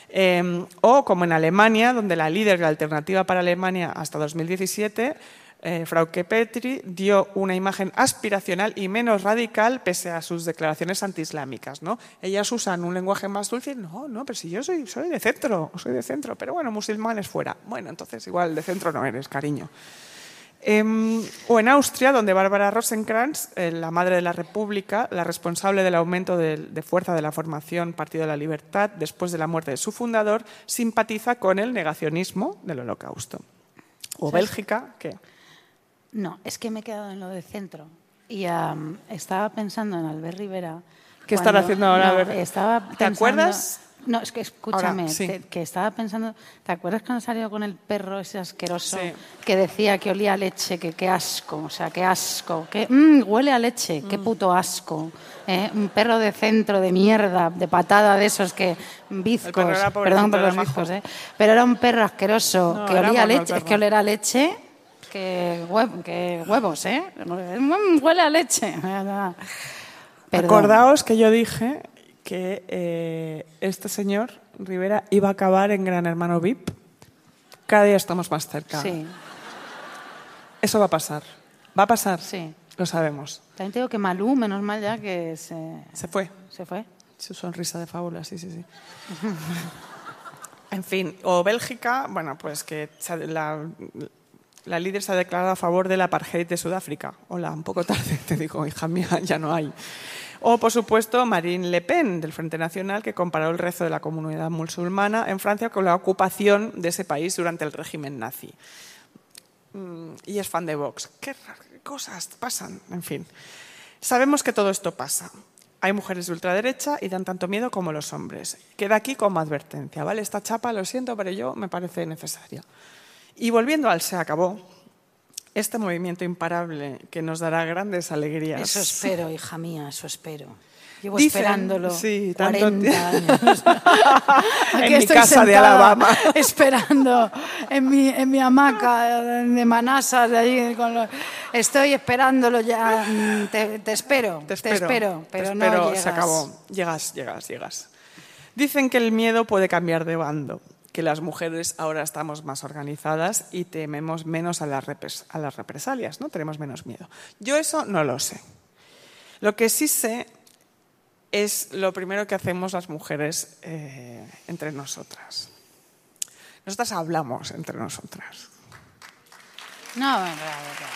Eh, o como en Alemania, donde la líder de la alternativa para Alemania hasta 2017, eh, Frauke Petri, dio una imagen aspiracional y menos radical pese a sus declaraciones antiislámicas. ¿no? Ellas usan un lenguaje más dulce no, no, pero si yo soy, soy de centro, soy de centro, pero bueno, musulmanes fuera. Bueno, entonces igual de centro no eres, cariño. Em, o en Austria, donde Bárbara Rosenkrantz, eh, la madre de la República, la responsable del aumento de, de fuerza de la formación Partido de la Libertad después de la muerte de su fundador, simpatiza con el negacionismo del Holocausto. O Bélgica, que No, es que me he quedado en lo de centro. Y am, estaba pensando en Albert Rivera. ¿Qué estará haciendo ahora no, ¿Te acuerdas? No, es que escúchame, Ahora, sí. te- que estaba pensando. ¿Te acuerdas cuando salió con el perro ese asqueroso Sí. que decía que olía a leche, que qué asco, o sea, qué asco, que mm, huele a leche, Mm. qué puto asco? ¿eh? Un perro de centro, de mierda, de patada de esos que bizcos, perdón por los bizcos, ¿eh? pero era un perro asqueroso No, que olía a leche, es que oler a leche qué, hue- qué huevos, ¿eh? Mm, Huele a leche. Perdón. Acordaos que yo dije que eh, este señor Rivera iba a acabar en Gran Hermano VIP. Cada día estamos más cerca. Sí, Eso va a pasar. Va a pasar. sí. Lo sabemos. También te digo que Malú, menos mal ya que se, Se fue. se fue. Su sonrisa de fábula, sí, sí, sí. en fin, o Bélgica, bueno, pues que la, la líder se ha declarado a favor del apartheid de Sudáfrica. Hola, un poco tarde, te digo, hija mía, ya no hay. O, por supuesto, Marine Le Pen, del Frente Nacional, que comparó el rezo de la comunidad musulmana en Francia con la ocupación de ese país durante el régimen nazi. Mm, y es fan de Vox. ¿Qué cosas pasan? En fin. Sabemos que todo esto pasa. Hay mujeres de ultraderecha y dan tanto miedo como los hombres. Queda aquí como advertencia, ¿vale? Esta chapa, lo siento, pero yo me parece necesaria. Y volviendo al se acabó, este movimiento imparable que nos dará grandes alegrías. Eso espero, hija mía, eso espero. Llevo Dicen- esperándolo sí, tanto 40 tiempo. años. En Aquí mi estoy casa de Alabama. Esperando en mi, en mi hamaca de Manasa, de allí. Con los- Estoy esperándolo ya. mm, Te, te espero, Te espero, pero te no espero, llegas. se acabó. Llegas, llegas, llegas. Dicen que el miedo puede cambiar de bando, que las mujeres ahora estamos más organizadas y tememos menos a las, repres- a las represalias, ¿no? Tenemos menos miedo. Yo eso no lo sé. Lo que sí sé es lo primero que hacemos las mujeres eh, entre nosotras. Nosotras hablamos entre nosotras. No, no, no, no.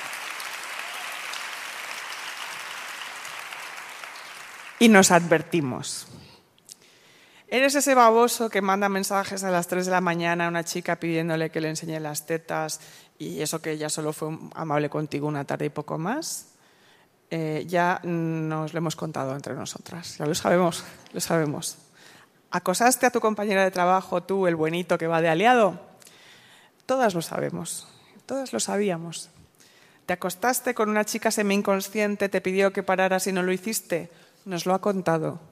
y nos advertimos. Eres ese baboso que manda mensajes a las 3 de la mañana a una chica pidiéndole que le enseñe las tetas y eso que ella solo fue amable contigo una tarde y poco más. Eh, ya nos lo hemos contado entre nosotras, ya lo sabemos, lo sabemos. ¿Acosaste a tu compañera de trabajo, tú, el buenito que va de aliado? Todas lo sabemos, todas lo sabíamos. ¿Te acostaste con una chica semi-inconsciente, te pidió que pararas y no lo hiciste? Nos lo ha contado.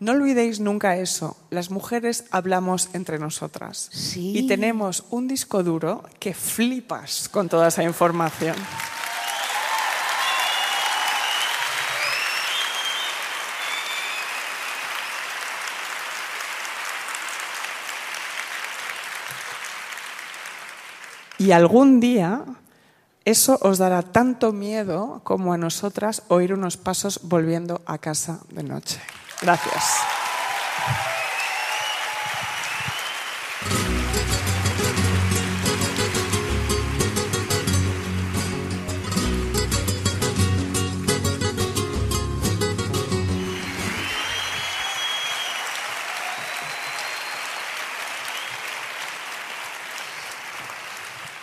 No olvidéis nunca eso. Las mujeres hablamos entre nosotras. Sí. Y tenemos un disco duro que flipas con toda esa información. Y algún día eso os dará tanto miedo como a nosotras oír unos pasos volviendo a casa de noche. Gracias.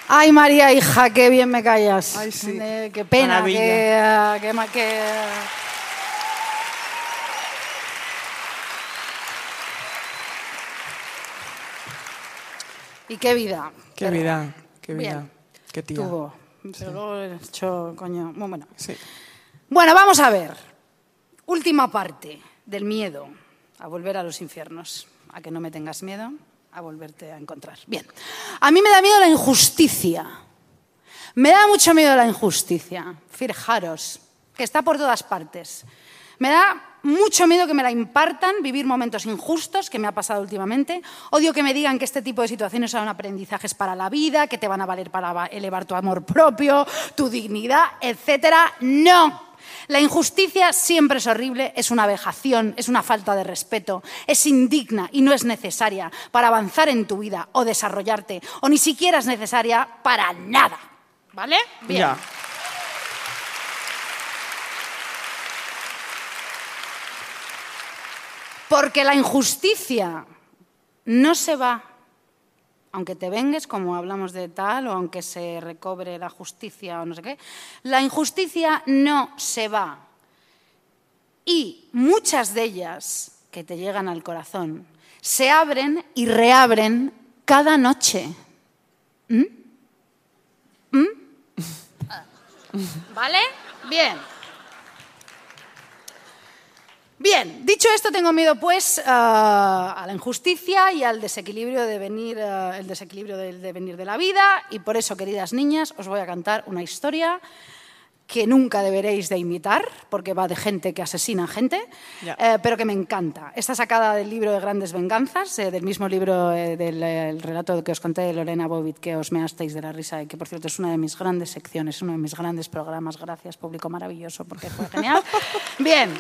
Ay, María, hija, qué bien me callas. Ay, sí. Eh, qué pena, que, ah, que, Y qué vida. Qué vida, qué vida, Bien. qué tía. Tuvo. Pero luego he hecho, coño, muy bueno. Sí. Bueno, vamos a ver. Última parte del miedo a volver a los infiernos. A que no me tengas miedo a volverte a encontrar. Bien. A mí me da miedo la injusticia. Me da mucho miedo la injusticia. Fijaros, que está por todas partes. Me da mucho miedo que me la impartan, vivir momentos injustos, que me ha pasado últimamente. Odio que me digan que este tipo de situaciones son aprendizajes para la vida, que te van a valer para va- elevar tu amor propio, tu dignidad, etcétera. No. La injusticia siempre es horrible, es una vejación, es una falta de respeto, es indigna y no es necesaria para avanzar en tu vida o desarrollarte, o ni siquiera es necesaria para nada. ¿Vale? Bien. Porque la injusticia no se va, aunque te vengues, como hablamos de tal, o aunque se recobre la justicia o no sé qué, la injusticia no se va. Y muchas de ellas que te llegan al corazón se abren y reabren cada noche. ¿Mm? ¿Mm? ¿Vale? Bien. Bien, dicho esto, tengo miedo pues ah, a la injusticia y al desequilibrio de venir, ah, el desequilibrio del devenir de la vida y por eso, queridas niñas, os voy a cantar una historia que nunca deberéis de imitar, porque va de gente que asesina gente, Ya. eh, pero que me encanta. Está sacada del libro de Grandes Venganzas, eh, del mismo libro eh, del eh, el relato que os conté de Lorena Bobbitt, que os measteis de la risa y que, por cierto, es una de mis grandes secciones, uno de mis grandes programas. Gracias, público maravilloso, porque fue genial. Bien.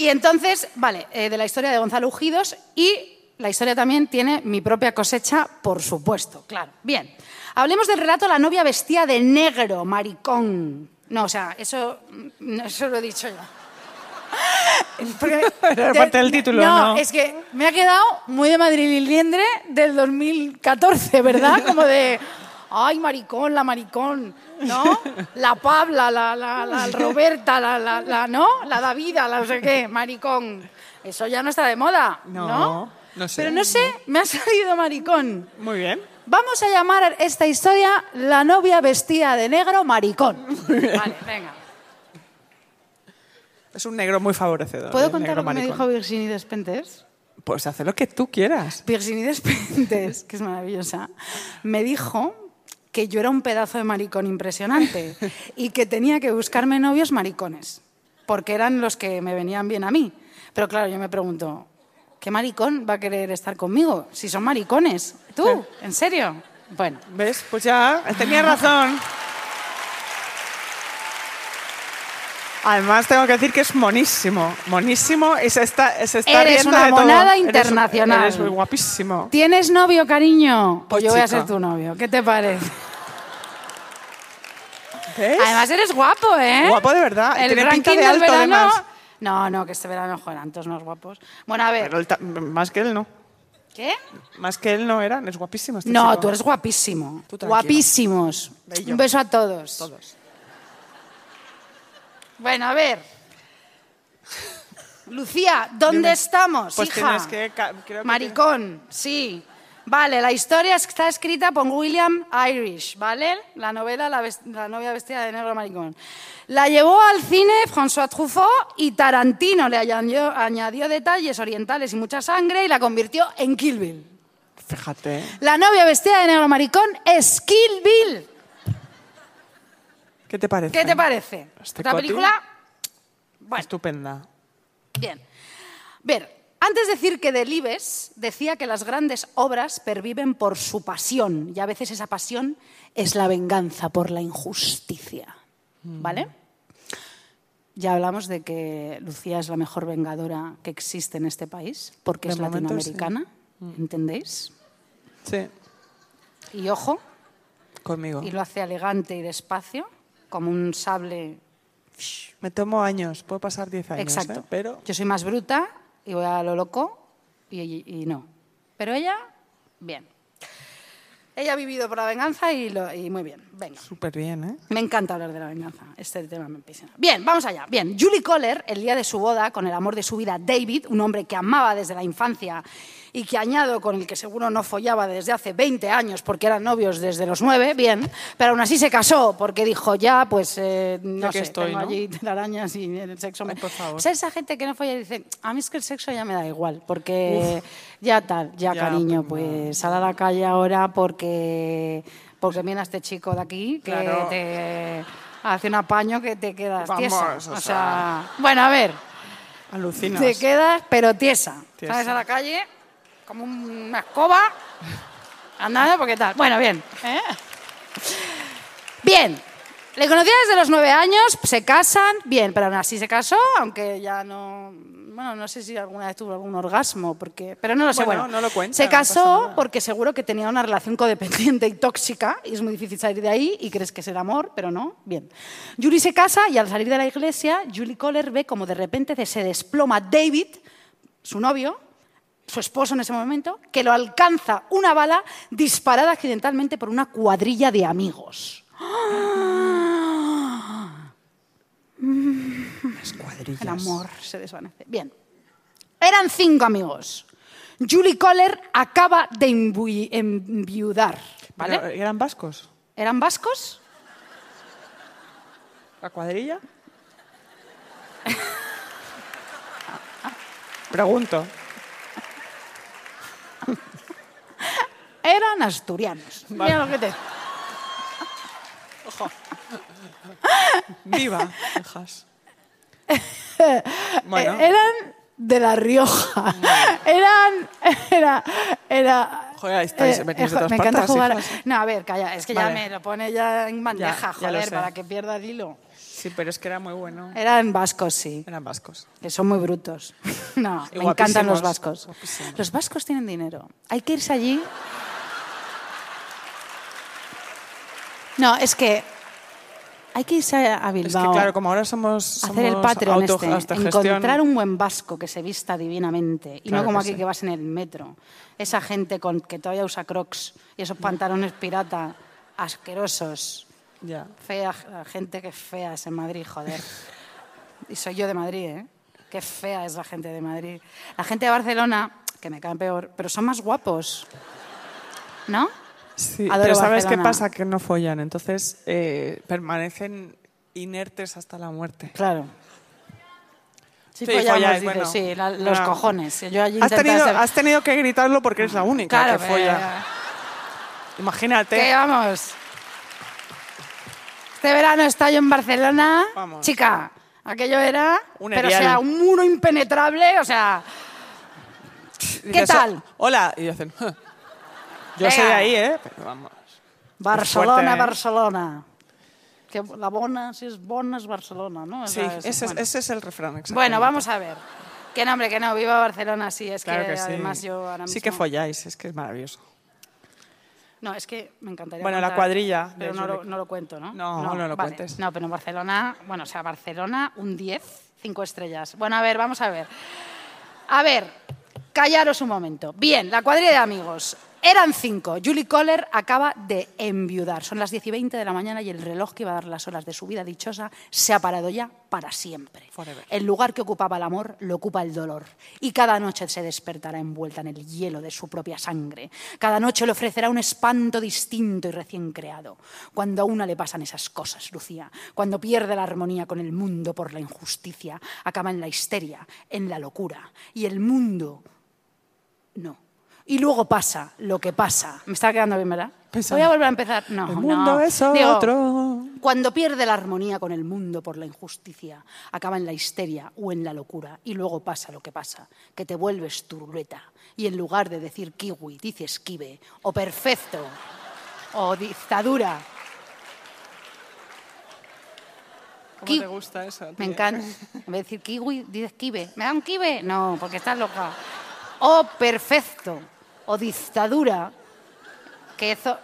Y entonces, vale, eh, de la historia de Gonzalo Ujidos y la historia también tiene mi propia cosecha, por supuesto, claro. Bien, hablemos del relato La novia vestida de negro, maricón. No, o sea, eso, no, eso lo he dicho yo. Porque- Era parte del título, no, ¿no? es que me ha quedado muy de Madrid y Liendre del 2014, ¿verdad? Como de, ay, maricón, la maricón, ¿no? La Pabla, la, la, la Roberta, la, la, la- ¿no? La Davida, la no sé qué, maricón. Eso ya no está de moda, ¿no? No, no sé. Pero no sé, me ha salido maricón. Muy bien. Vamos a llamar esta historia La novia vestida de negro, maricón. Vale, venga. Es un negro muy favorecedor. ¿Puedo contar lo que me dijo Virginie Despentes? Pues haz lo que tú quieras. Virginie Despentes, que es maravillosa, me dijo que yo era un pedazo de maricón impresionante y que tenía que buscarme novios maricones, porque eran los que me venían bien a mí. Pero claro, yo me pregunto, ¿qué maricón va a querer estar conmigo si son maricones? ¿Tú? ¿En serio? Bueno, ¿Ves? Pues ya, tenía razón. Además, tengo que decir que es monísimo. Monísimo y se está, se está Eres riendo una de monada Eres- internacional. Eres, muy guapísimo. ¿tienes novio, cariño? Pues Pues yo voy a ser tu novio. ¿Qué te parece? ¿Ves? Además eres guapo, ¿eh? Guapo de verdad. El Tiene ranking pinta de del alto, verano... además. No, no, que este verano joder, todos más guapos. Bueno, a ver. Pero más que él no. ¿Qué? Más que él no eran. Es guapísimo este No, chico. tú eres guapísimo. Tú. Guapísimos. Bello. Un beso a todos. Todos. Bueno, a ver. Lucía, ¿dónde Dime. estamos, Pues hija? que creo que Maricón, sí. Vale, la historia está escrita por William Irish, ¿vale? La novela la novia vestida de negro maricón. La llevó al cine François Truffaut y Tarantino le añadió, añadió detalles orientales y mucha sangre y la convirtió en Kill Bill. Fíjate. La novia vestida de negro maricón es Kill Bill. ¿Qué te parece? ¿Qué te parece? Este La coti. película... Bueno, Estupenda. bien. Ver, antes de decir que Delibes decía que las grandes obras perviven por su pasión y a veces esa pasión es la venganza por la injusticia. ¿Vale? Ya hablamos de que Lucía es la mejor vengadora que existe en este país porque De es momento, sí. latinoamericana, ¿entendéis? Sí, Y ojo, conmigo. y lo hace elegante y despacio, como un sable Me tomo años. Puedo pasar 10 años. Exacto. ¿eh? Pero Yo soy más bruta y voy a lo loco y, y- y no. Pero ella, bien. Ella ha vivido por la venganza y, lo- y muy bien. Venga. súper bien, ¿eh? Me encanta hablar de la venganza. Este tema me apasiona. Bien, vamos allá. Bien, Julie Coller, el día de su boda, con el amor de su vida, David, un hombre que amaba desde la infancia y que añado con el que seguro no follaba desde hace 20 años porque eran novios desde los 9, bien, pero aún así se casó porque dijo ya, pues eh, no sé, estoy, tengo ¿no? allí telarañas y el sexo me... Por favor. ¿Sabes esa gente que no folla y dice, a mí es que el sexo ya me da igual porque ya tal, ya, Ya, cariño, pues, pues sal a la calle ahora porque porque viene este chico de aquí que Claro. te hace un apaño que te quedas Vamos, tiesa. o O sea. sea, bueno, a ver, Alucinas. te quedas pero tiesa. Tiesa. Sales a la calle como una escoba andando porque tal. Bueno, bien. ¿eh? Bien. Le conocía desde los nueve años, se casan, bien, pero aún así se casó, aunque ya no, bueno, no sé si alguna vez tuvo algún orgasmo, porque, pero no lo sé. Bueno, Bueno, no lo cuenta, se casó porque seguro que tenía una relación codependiente y tóxica y es muy difícil salir de ahí y crees que es el amor, pero no. Bien. Julie se casa y al salir de la iglesia, Julie Coller ve como de repente se desploma David, su novio, su esposo en ese momento, que lo alcanza una bala disparada accidentalmente por una cuadrilla de amigos. Las cuadrillas. El amor se desvanece. Bien. Eran cinco amigos. Julie Coller acaba de envi- enviudar. ¿Vale? Pero, ¿Eran vascos? ¿Eran vascos? ¿La cuadrilla? Pregunto. Eran asturianos. Mira lo que te... Viva. Bueno, Eh, Eran de La Rioja. Eran... Era... era Joder, ahí estáis, eh, venís de todas me encanta jugar. hijas. No, a ver, calla, es que ya me lo pone ya en bandeja, Ya, joder, para que pierda el hilo. sí, pero es que era muy bueno. Eran vascos, sí. Eran vascos. Que son muy brutos. No, Y me encantan los vascos. guapísimos. Los vascos tienen dinero. Hay que irse allí. No, es que hay que irse a a Es Bilbao. que claro, como ahora somos, hacer el Patreon auto- este, encontrar un buen vasco que se vista divinamente y Claro no como aquí sí. que vas en el metro. Esa gente con que todavía usa crocs y esos pantalones pirata asquerosos. Ya. Fea, la gente que fea es en Madrid, joder. Y soy yo de Madrid, ¿eh? Qué fea es la gente de Madrid. La gente de Barcelona, que me caen peor, pero son más guapos. ¿No? Sí, Adoro pero ¿sabes qué pasa? Que no follan, entonces eh, permanecen inertes hasta la muerte. Claro. Sí, Sí, follamos, folláis, dices, bueno. sí, la- los cojones. Yo allí Has tenido, ser- has tenido que gritarlo porque eres la única Claro, que folla. Imagínate. Que vamos. Este verano está yo en Barcelona. Vamos. Chica, aquello era. Un pero o erial. sea, un muro impenetrable, o sea. ¿Qué Dices, tal? Hola. Y dicen, "Huh". Yo soy de ahí, ¿eh? Pero vamos. Barcelona, fuerte, ¿eh? Barcelona. Que la bona, si es bona, es Barcelona, ¿no? Sí, ese, es, bueno. ese es el refrán. Bueno, vamos a ver. Que no, hombre, que no. Viva Barcelona, sí. Es Claro que, que, sí. además yo ahora sí mismo... que folláis, es que es maravilloso. No, es que me encantaría Bueno, la cuadrilla Pero no lo, Julie. no lo cuento, ¿no? No, no lo vale. cuentes. No, pero en Barcelona, bueno, o sea, Barcelona, un 10, 5 estrellas. Bueno, a ver, vamos a ver. A ver, callaros un momento. Bien, la cuadrilla de amigos. Eran cinco. Julie Kohler acaba de enviudar. Son las 10 y 20 de la mañana y el reloj que iba a dar las horas de su vida dichosa se ha parado ya para siempre. Forever. El lugar que ocupaba el amor lo ocupa el dolor. Y cada noche se despertará envuelta en el hielo de su propia sangre. Cada noche le ofrecerá un espanto distinto y recién creado. Cuando a una le pasan esas cosas, Lucía, cuando pierde la armonía con el mundo por la injusticia, acaba en la histeria, en la locura. Y el mundo no. Y luego pasa lo que pasa. Me está quedando bien, ¿verdad? Pesa. Voy a volver a empezar. No, El no. es Digo, otro. cuando pierde la armonía con el mundo por la injusticia, acaba en la histeria o en la locura. Y luego pasa lo que pasa, que te vuelves turbeta. Y en lugar de decir kiwi, dices kibe, o perfecto, o dictadura. ¿Cómo Ki- te gusta eso? Me encanta. En vez de decir kiwi, dices kibe. ¿Me da un kibe? No, porque estás loca. O perfecto, o dictadura, que, eso,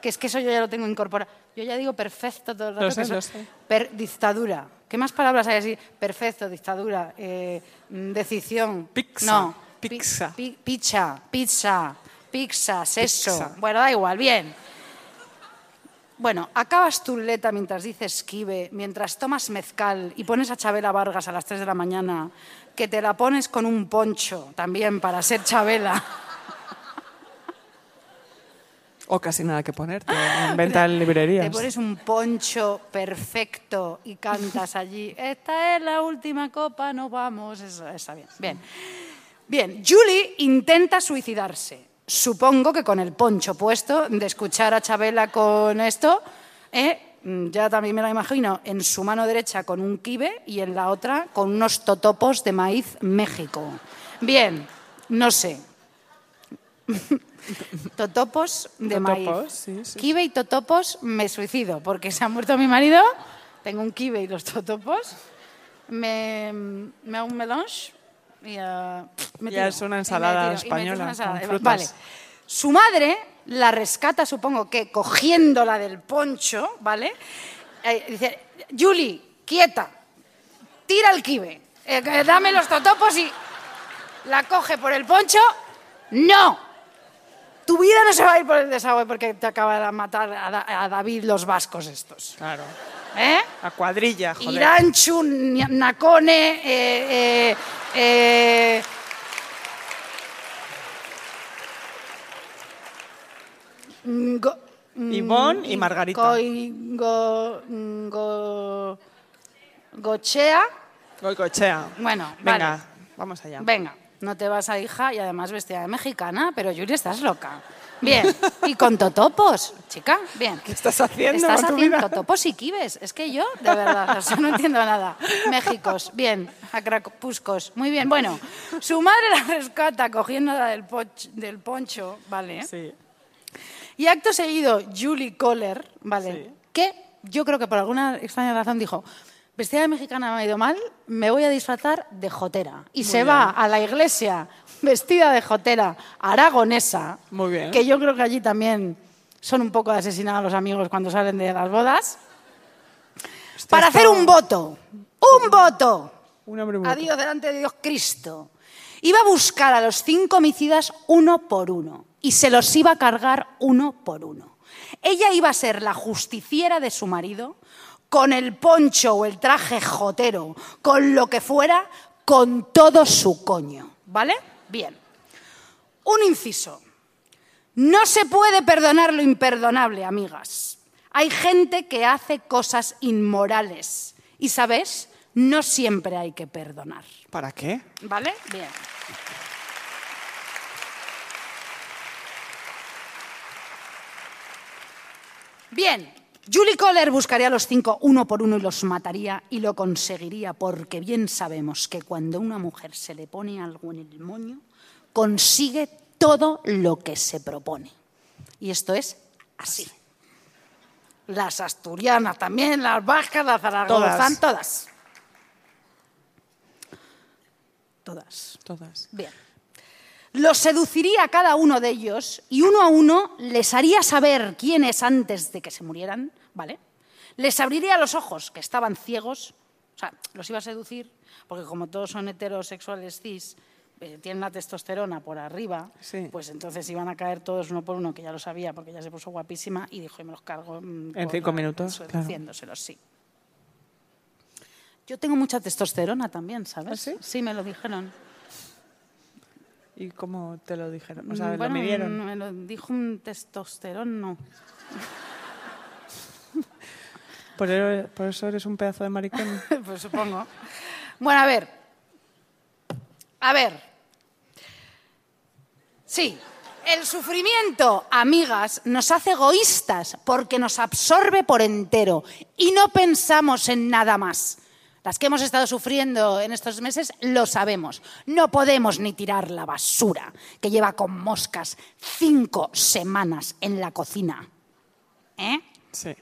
que es que eso yo ya lo tengo incorporado. Yo ya digo perfecto todo el rato. Lo sé, que eso- lo sé. per- dictadura. ¿Qué más palabras hay así? Perfecto, dictadura, eh, mm, decisión. Pizza, No. pizza. Pi- pi- pizza, pizza, pizza, sexo. Pizza. Bueno, da igual, bien. Bueno, acabas tu leta mientras dices esquive, mientras tomas mezcal y pones a Chabela Vargas a las 3 de la mañana, que te la pones con un poncho también para ser Chabela. O casi nada que ponerte. En venta en librerías. Te pones un poncho perfecto y cantas allí. Esta es la última copa, no vamos. Eso está bien. Bien. Bien, Julie intenta suicidarse. Supongo que con el poncho puesto, de escuchar a Chabela con esto, ¿eh? Mm, ya también me la imagino, en su mano derecha con un kibe y en la otra con unos totopos de maíz México. Bien, no sé. totopos de Totopos, maíz. sí, sí. Kibe y totopos me suicido porque se ha muerto mi marido. Tengo un kibe y los totopos. Me, me hago un melange y ah, me Ya es una Y me ensalada y me española, una ensalada. con frutas. Vale. Su madre la rescata, supongo que cogiéndola del poncho, ¿vale? Eh, dice, Julie, quieta, tira el kibe, eh, dame los totopos y la coge por el poncho. ¡No! Tu vida no se va a ir por el desagüe porque te acaba de matar a, Da- a David los vascos estos. Claro. ¿Eh? La cuadrilla, joder. Iranchu, Nacone, eh, eh, eh, Go- Ivonne y Margarita. Coi- go- go- Gochea. Goicoechea. Bueno, Venga, vale. vamos allá. Venga. No te vas a hija y además vestida de mexicana, pero Yuri, estás loca. Bien, y con totopos, chica, bien. ¿Qué estás haciendo Estás haciendo vida? totopos y kibes. Es que yo, de verdad, o sea, no entiendo nada. Méxicos, bien. Acrapuscos, muy bien. Bueno, su madre la rescata cogiéndola del, poch- del poncho, ¿vale? Sí. Y acto seguido, Julie Kohler, ¿vale? Sí. Que yo creo que por alguna extraña razón dijo, vestida de mexicana me ha ido mal, me voy a disfrazar de jotera. Y se va a la iglesia vestida de jotera aragonesa. Muy bien. Que yo creo que allí también son un poco de asesinar a los amigos cuando salen de las bodas. Para hacer un voto. ¡Un voto! Un hombre muy a Dios delante de Dios Cristo. Iba a buscar a los cinco homicidas uno por uno y se los iba a cargar uno por uno. Ella iba a ser la justiciera de su marido con el poncho o el traje jotero, con lo que fuera, con todo su coño. ¿Vale? Bien. Un inciso. No se puede perdonar lo imperdonable, amigas. Hay gente que hace cosas inmorales. Y, ¿sabes? No siempre hay que perdonar. ¿Para qué? ¿Vale? Bien. Bien. Julie Kohler buscaría a los cinco uno por uno y los mataría y lo conseguiría porque bien sabemos que cuando una mujer se le pone algo en el moño, consigue todo lo que se propone. Y esto es así. Las asturianas también, las vascas, las zaragozán, todas. Todas. Todas. Bien. Los seduciría a cada uno de ellos y uno a uno les haría saber quién es antes de que se murieran, ¿vale? Les abriría los ojos, que estaban ciegos, o sea, los iba a seducir, porque como todos son heterosexuales cis, eh, tienen la testosterona por arriba, Sí. pues entonces iban a caer todos uno por uno, que ya lo sabía, porque ya se puso guapísima, y dijo, y me los cargo. mm, En cinco minutos, claro. Seduciéndoselos, sí. Yo tengo mucha testosterona también, ¿sabes? ¿Ah, sí? Sí, me lo dijeron. ¿Y cómo te lo dijeron? O sea, lo midieron. Me lo dijo un testosterón, no. ¿Por, eso- por eso eres un pedazo de maricón. pues supongo. Bueno, a ver. A ver. Sí. El sufrimiento, amigas, nos hace egoístas porque nos absorbe por entero y no pensamos en nada más. Las que hemos estado sufriendo en estos meses lo sabemos. No podemos ni tirar la basura que lleva con moscas cinco semanas en la cocina. ¿Eh? Sí.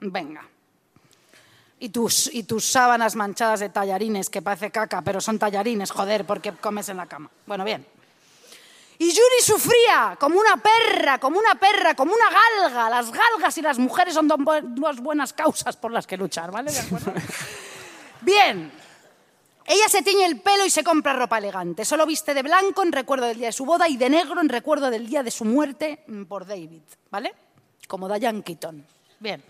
Venga. Y tus, y tus sábanas manchadas de tallarines, que parece caca, pero son tallarines, joder, porque comes en la cama. Bueno, bien. Y Yuri sufría como una perra, como una perra, como una galga. Las galgas y las mujeres son dos bu- dos buenas causas por las que luchar, ¿vale? ¿De acuerdo? Bien. Ella se tiñe el pelo y se compra ropa elegante. Solo viste de blanco en recuerdo del día de su boda y de negro en recuerdo del día de su muerte mm, por David, ¿vale? Como Diane Keaton. Bien.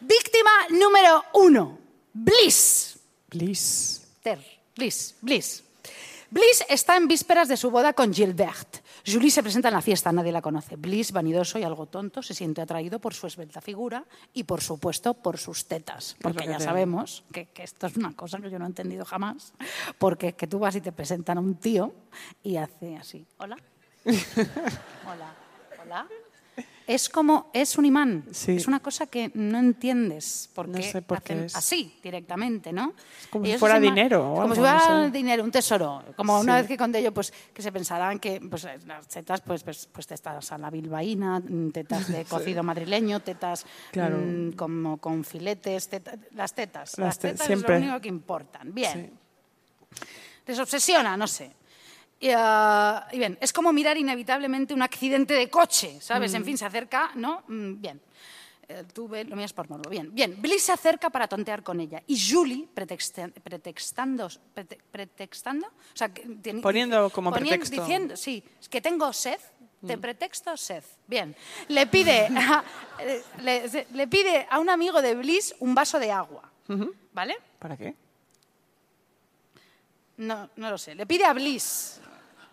Víctima número uno, Bliss. Please. Ter, Bliss, Bliss. Bliss está en vísperas de su boda con Gilbert. Julie se presenta en la fiesta, nadie la conoce. Bliss, vanidoso y algo tonto, se siente atraído por su esbelta figura y, por supuesto, por sus tetas. Porque ya sabemos que, que esto es una cosa que yo no he entendido jamás. Porque es que tú vas y te presentan a un tío y hace así. Hola. Hola. Hola. Es como, es un imán. Sí. Es una cosa que no entiendes. Porque No sé por qué hacen es. así, directamente, ¿no? como Y si fuera dinero o Como algo, si fuera no sé. dinero, un tesoro. Como una vez que conté yo, pues, que se pensarán que pues, las tetas, pues, pues, pues tetas a la bilbaína, mm, tetas de cocido madrileño, tetas Claro. mm, como con filetes, teta- las tetas. Las Las, te- tetas siempre. es lo único que importan. Bien. Les obsesiona, no sé. Y, ah, y bien, es como mirar inevitablemente un accidente de coche, ¿sabes? En fin, se acerca, ¿no? Mm, bien. Eh, tú lo miras por morbo. Bien, bien. Bliss se acerca para tontear con ella. Y Julie, pretexte- pretextando, prete- pretextando, o sea, que Poniendo como ponien- pretexto. Diciendo, sí, es que tengo sed, te pretexto sed. Bien. Le pide, a, eh, le pide a un amigo de Bliss un vaso de agua. ¿Vale? ¿Para qué? No, no lo sé. Le pide a Bliss.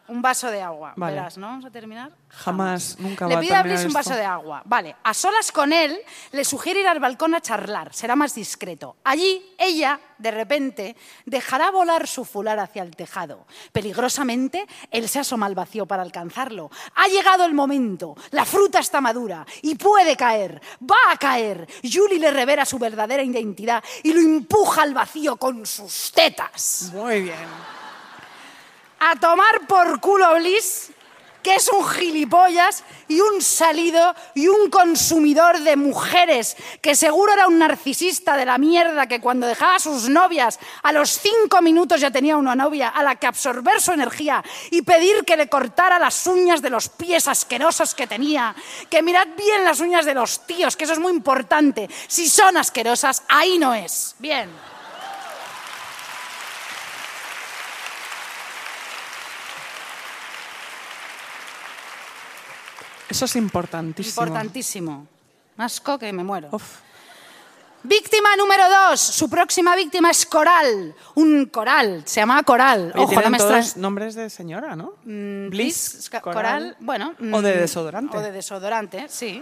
Un vaso de agua. Vale. Verás, ¿no? Vamos a terminar. Jamás, nunca Le va a pide a Bliss un esto. vaso de agua. Vale, a solas con él, le sugiere ir al balcón a charlar, será más discreto. Allí, ella, de repente, dejará volar su fular hacia el tejado. Peligrosamente, él se asoma al vacío para alcanzarlo. Ha llegado el momento, la fruta está madura y puede caer, va a caer. Julie le revela su verdadera identidad y lo empuja al vacío con sus tetas Muy bien. A tomar por culo Bliss, que es un gilipollas y un salido y un consumidor de mujeres, que seguro era un narcisista de la mierda que cuando dejaba a sus novias a los cinco minutos ya tenía una novia a la que absorber su energía y pedir que le cortara las uñas de los pies asquerosos que tenía. Que mirad bien las uñas de los tíos, que eso es muy importante. Si son asquerosas, ahí no es. Bien. Eso es importantísimo. Importantísimo. Asco que me muero. Uf. Víctima número dos. Su próxima víctima es Coral. Un coral. Se llama Coral. Oye, Ojo, no me todos nombres de señora, ¿no? Bliss, Bliss, Coral, bueno. O de mm, desodorante. O de desodorante, sí.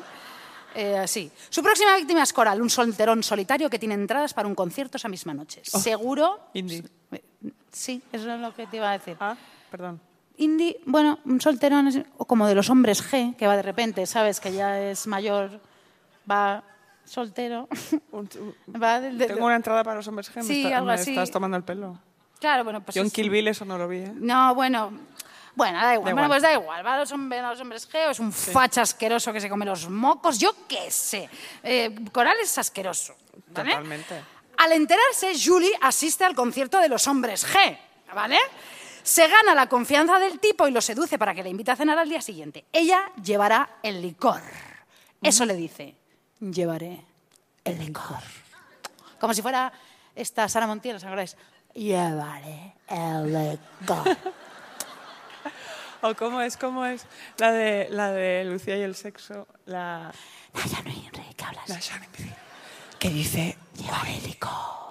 Eh, sí. Su próxima víctima es Coral, un solterón solitario que tiene entradas para un concierto esa misma noche. Seguro. Oh, Indie. Sí, eso es lo que te iba a decir. Ah, perdón. Indie, bueno, un solterón es- o como de los hombres G, que va de repente, sabes que ya es mayor, va soltero. Va Tengo una entrada para los hombres G. Sí, me, está- algo me así. estás tomando el pelo. Claro, bueno, pues. Yo en Kill Bill eso no lo vi, ¿eh? No, bueno. Bueno, da igual. Da Bueno, igual. pues da igual. Va a los, hombres, a los hombres G, o es un facha asqueroso que se come los mocos. Yo qué sé. Eh, Coral es asqueroso. ¿vale? Totalmente. Al enterarse, Julie asiste al concierto de los hombres G. ¿Vale? Se gana la confianza del tipo y lo seduce para que le invite a cenar al día siguiente. Ella llevará el licor. Eso le dice. Llevaré el licor. Como si fuera esta Sara Montiel, ¿os acordáis? Llevaré el licor. ¿O cómo es? ¿Cómo es? La de, la de Lucía y el sexo. La... No hay ¿qué hablas? la que dice, hoy,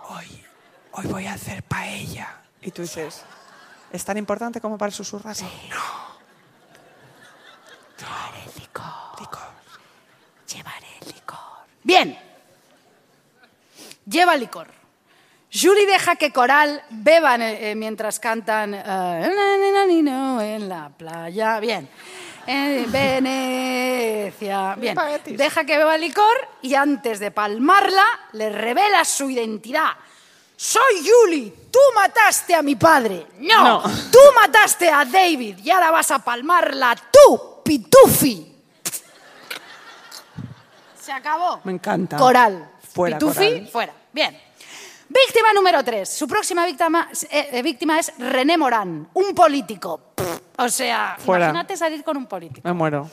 hoy, hoy voy a hacer paella. Y tú dices, ¿es tan importante como para susurrar? No. Llevaré el licor. Licor. Llevaré el licor. Bien. Lleva licor. Julie deja que Coral beban eh, mientras cantan eh, en la playa. Bien. En Venecia. Bien. Deja que beba licor y antes de palmarla le revela su identidad. Soy Julie, tú mataste a mi padre. No, No. tú mataste a David y ahora vas a palmarla tú, Pitufi. Se acabó. Me encanta. Coral. Fuera, Pitufi, Coral. fuera. Bien. Víctima número 3. Su próxima víctima, eh, eh, víctima es René Morán, un político. Pff, O sea, Fuera. imagínate salir con un político. Me muero,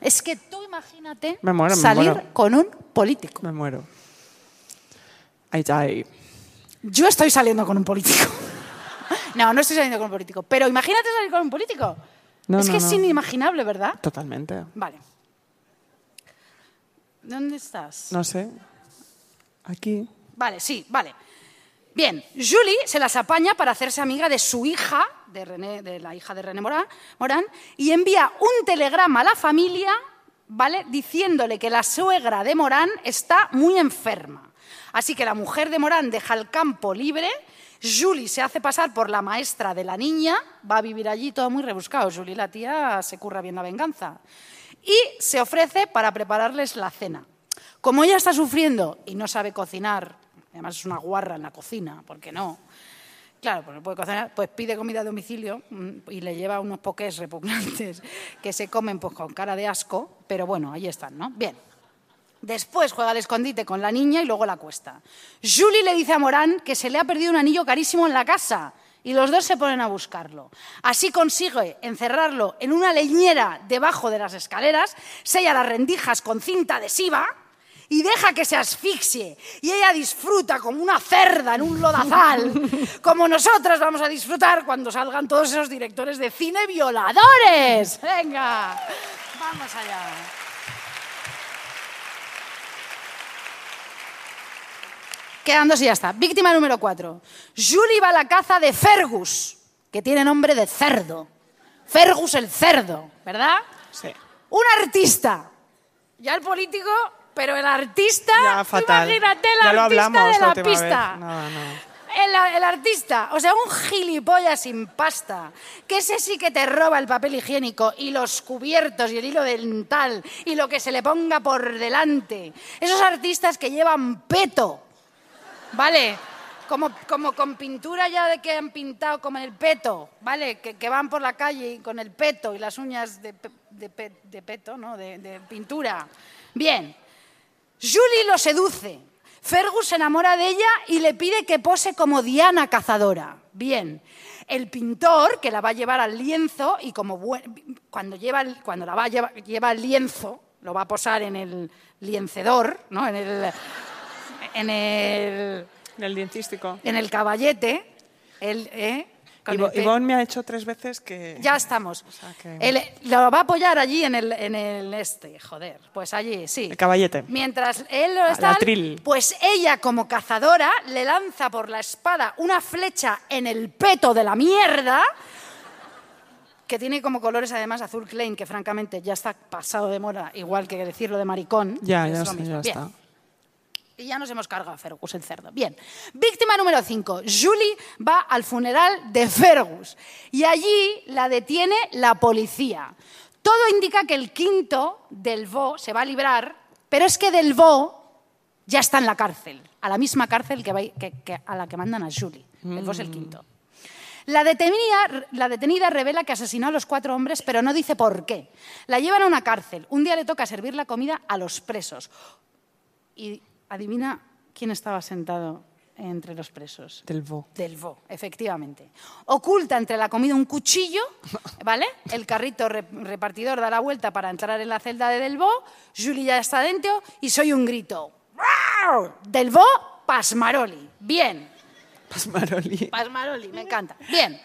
Es que tú imagínate Me muero, me salir muero. con un político. me muero. I die. Yo estoy saliendo con un político. No, no estoy saliendo con un político. Pero imagínate salir con un político. No, es no, que es inimaginable, ¿verdad? Totalmente. Vale. ¿Dónde estás? No sé. Aquí. Vale, sí, vale. Bien, Julie se las apaña para hacerse amiga de su hija, de, René, de la hija de René Morán, Morán, y envía un telegrama a la familia, ¿vale? Diciéndole que la suegra de Morán está muy enferma. Así que la mujer de Morán deja el campo libre, Julie se hace pasar por la maestra de la niña, va a vivir allí todo muy rebuscado. Julie, la tía, se curra bien la venganza. Y se ofrece para prepararles la cena. Como ella está sufriendo y no sabe cocinar, además es una guarra en la cocina, ¿por qué no? Claro, pues no puede cocinar, pues pide comida a domicilio mm, y le lleva unos poques repugnantes que se comen pues con cara de asco, pero bueno, ahí están, ¿no? Bien. Después juega al escondite con la niña y luego la cuesta. Julie le dice a Morán que se le ha perdido un anillo carísimo en la casa y los dos se ponen a buscarlo. Así consigue encerrarlo en una leñera debajo de las escaleras, sella las rendijas con cinta adhesiva y deja que se asfixie. Y ella disfruta como una cerda en un lodazal, como nosotras vamos a disfrutar cuando salgan todos esos directores de cine violadores. Venga, vamos allá. Quedan dos y ya está. Víctima número cuatro. Julie va a la caza de Fergus, que tiene nombre de cerdo. Fergus el cerdo, ¿verdad? Sí. Un artista. Ya el político, pero el artista, Ya fatal. imagínate el ya lo artista hablamos de la, pista. No, no. El, el artista, o sea, un gilipollas sin pasta, que ese sí que te roba el papel higiénico y los cubiertos y el hilo dental y lo que se le ponga por delante. Esos artistas que llevan peto, ¿vale? Como, como con pintura ya de que han pintado como el peto, ¿vale? Que, que van por la calle con el peto y las uñas de, de pe- de peto, ¿no? De, de pintura. Bien. Julie lo seduce. Fergus se enamora de ella y le pide que pose como Diana cazadora. Bien. El pintor, que la va a llevar al lienzo y como cuando, lleva, cuando la va a llevar lleva el lienzo, lo va a posar en el liencedor, ¿no? En el, en el, En el diencístico. en el caballete. El, ¿eh? Ivonne me ha hecho tres veces que... ya estamos. sea que- El- lo va a apoyar allí en el, en el este, joder. Pues allí, sí. El caballete. Mientras él lo está, pues ella como cazadora le lanza por la espada una flecha en el peto de la mierda que tiene como colores además azul Klein, que francamente ya está pasado de moda, igual que decirlo de maricón. Ya, ya, está, ya está. Y ya nos hemos cargado a Fergus, el cerdo. Bien. Víctima número 5. Julie va al funeral de Fergus. Y allí la detiene la policía. Todo indica que el quinto, Delvaux, se va a librar, pero es que Delvaux ya está en la cárcel. A la misma cárcel que, va- que- que- a la que mandan a Julie. Delvaux es el quinto. La detenida, la detenida revela que asesinó a los cuatro hombres, pero no dice por qué. La llevan a una cárcel. Un día le toca servir la comida a los presos. Y adivina quién estaba sentado entre los presos. Del Vo. Delvaux, efectivamente. Oculta entre la comida un cuchillo, ¿vale? El carrito re- repartidor da la vuelta para entrar en la celda de Delvaux. Julie ya está dentro y soy un grito. Delvaux, Pasmaroli. Bien. Pasmaroli. Pasmaroli, me encanta. Bien.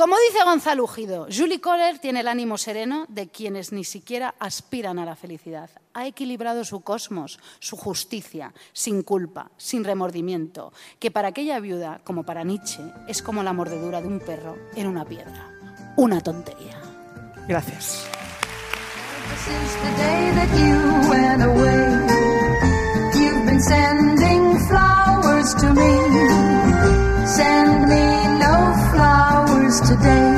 Como dice Gonzalo Ujido, Julie Kohler tiene el ánimo sereno de quienes ni siquiera aspiran a la felicidad. Ha equilibrado su cosmos, su justicia, sin culpa, sin remordimiento, que para aquella viuda, como para Nietzsche, es como la mordedura de un perro en una piedra. Una tontería. Gracias. today.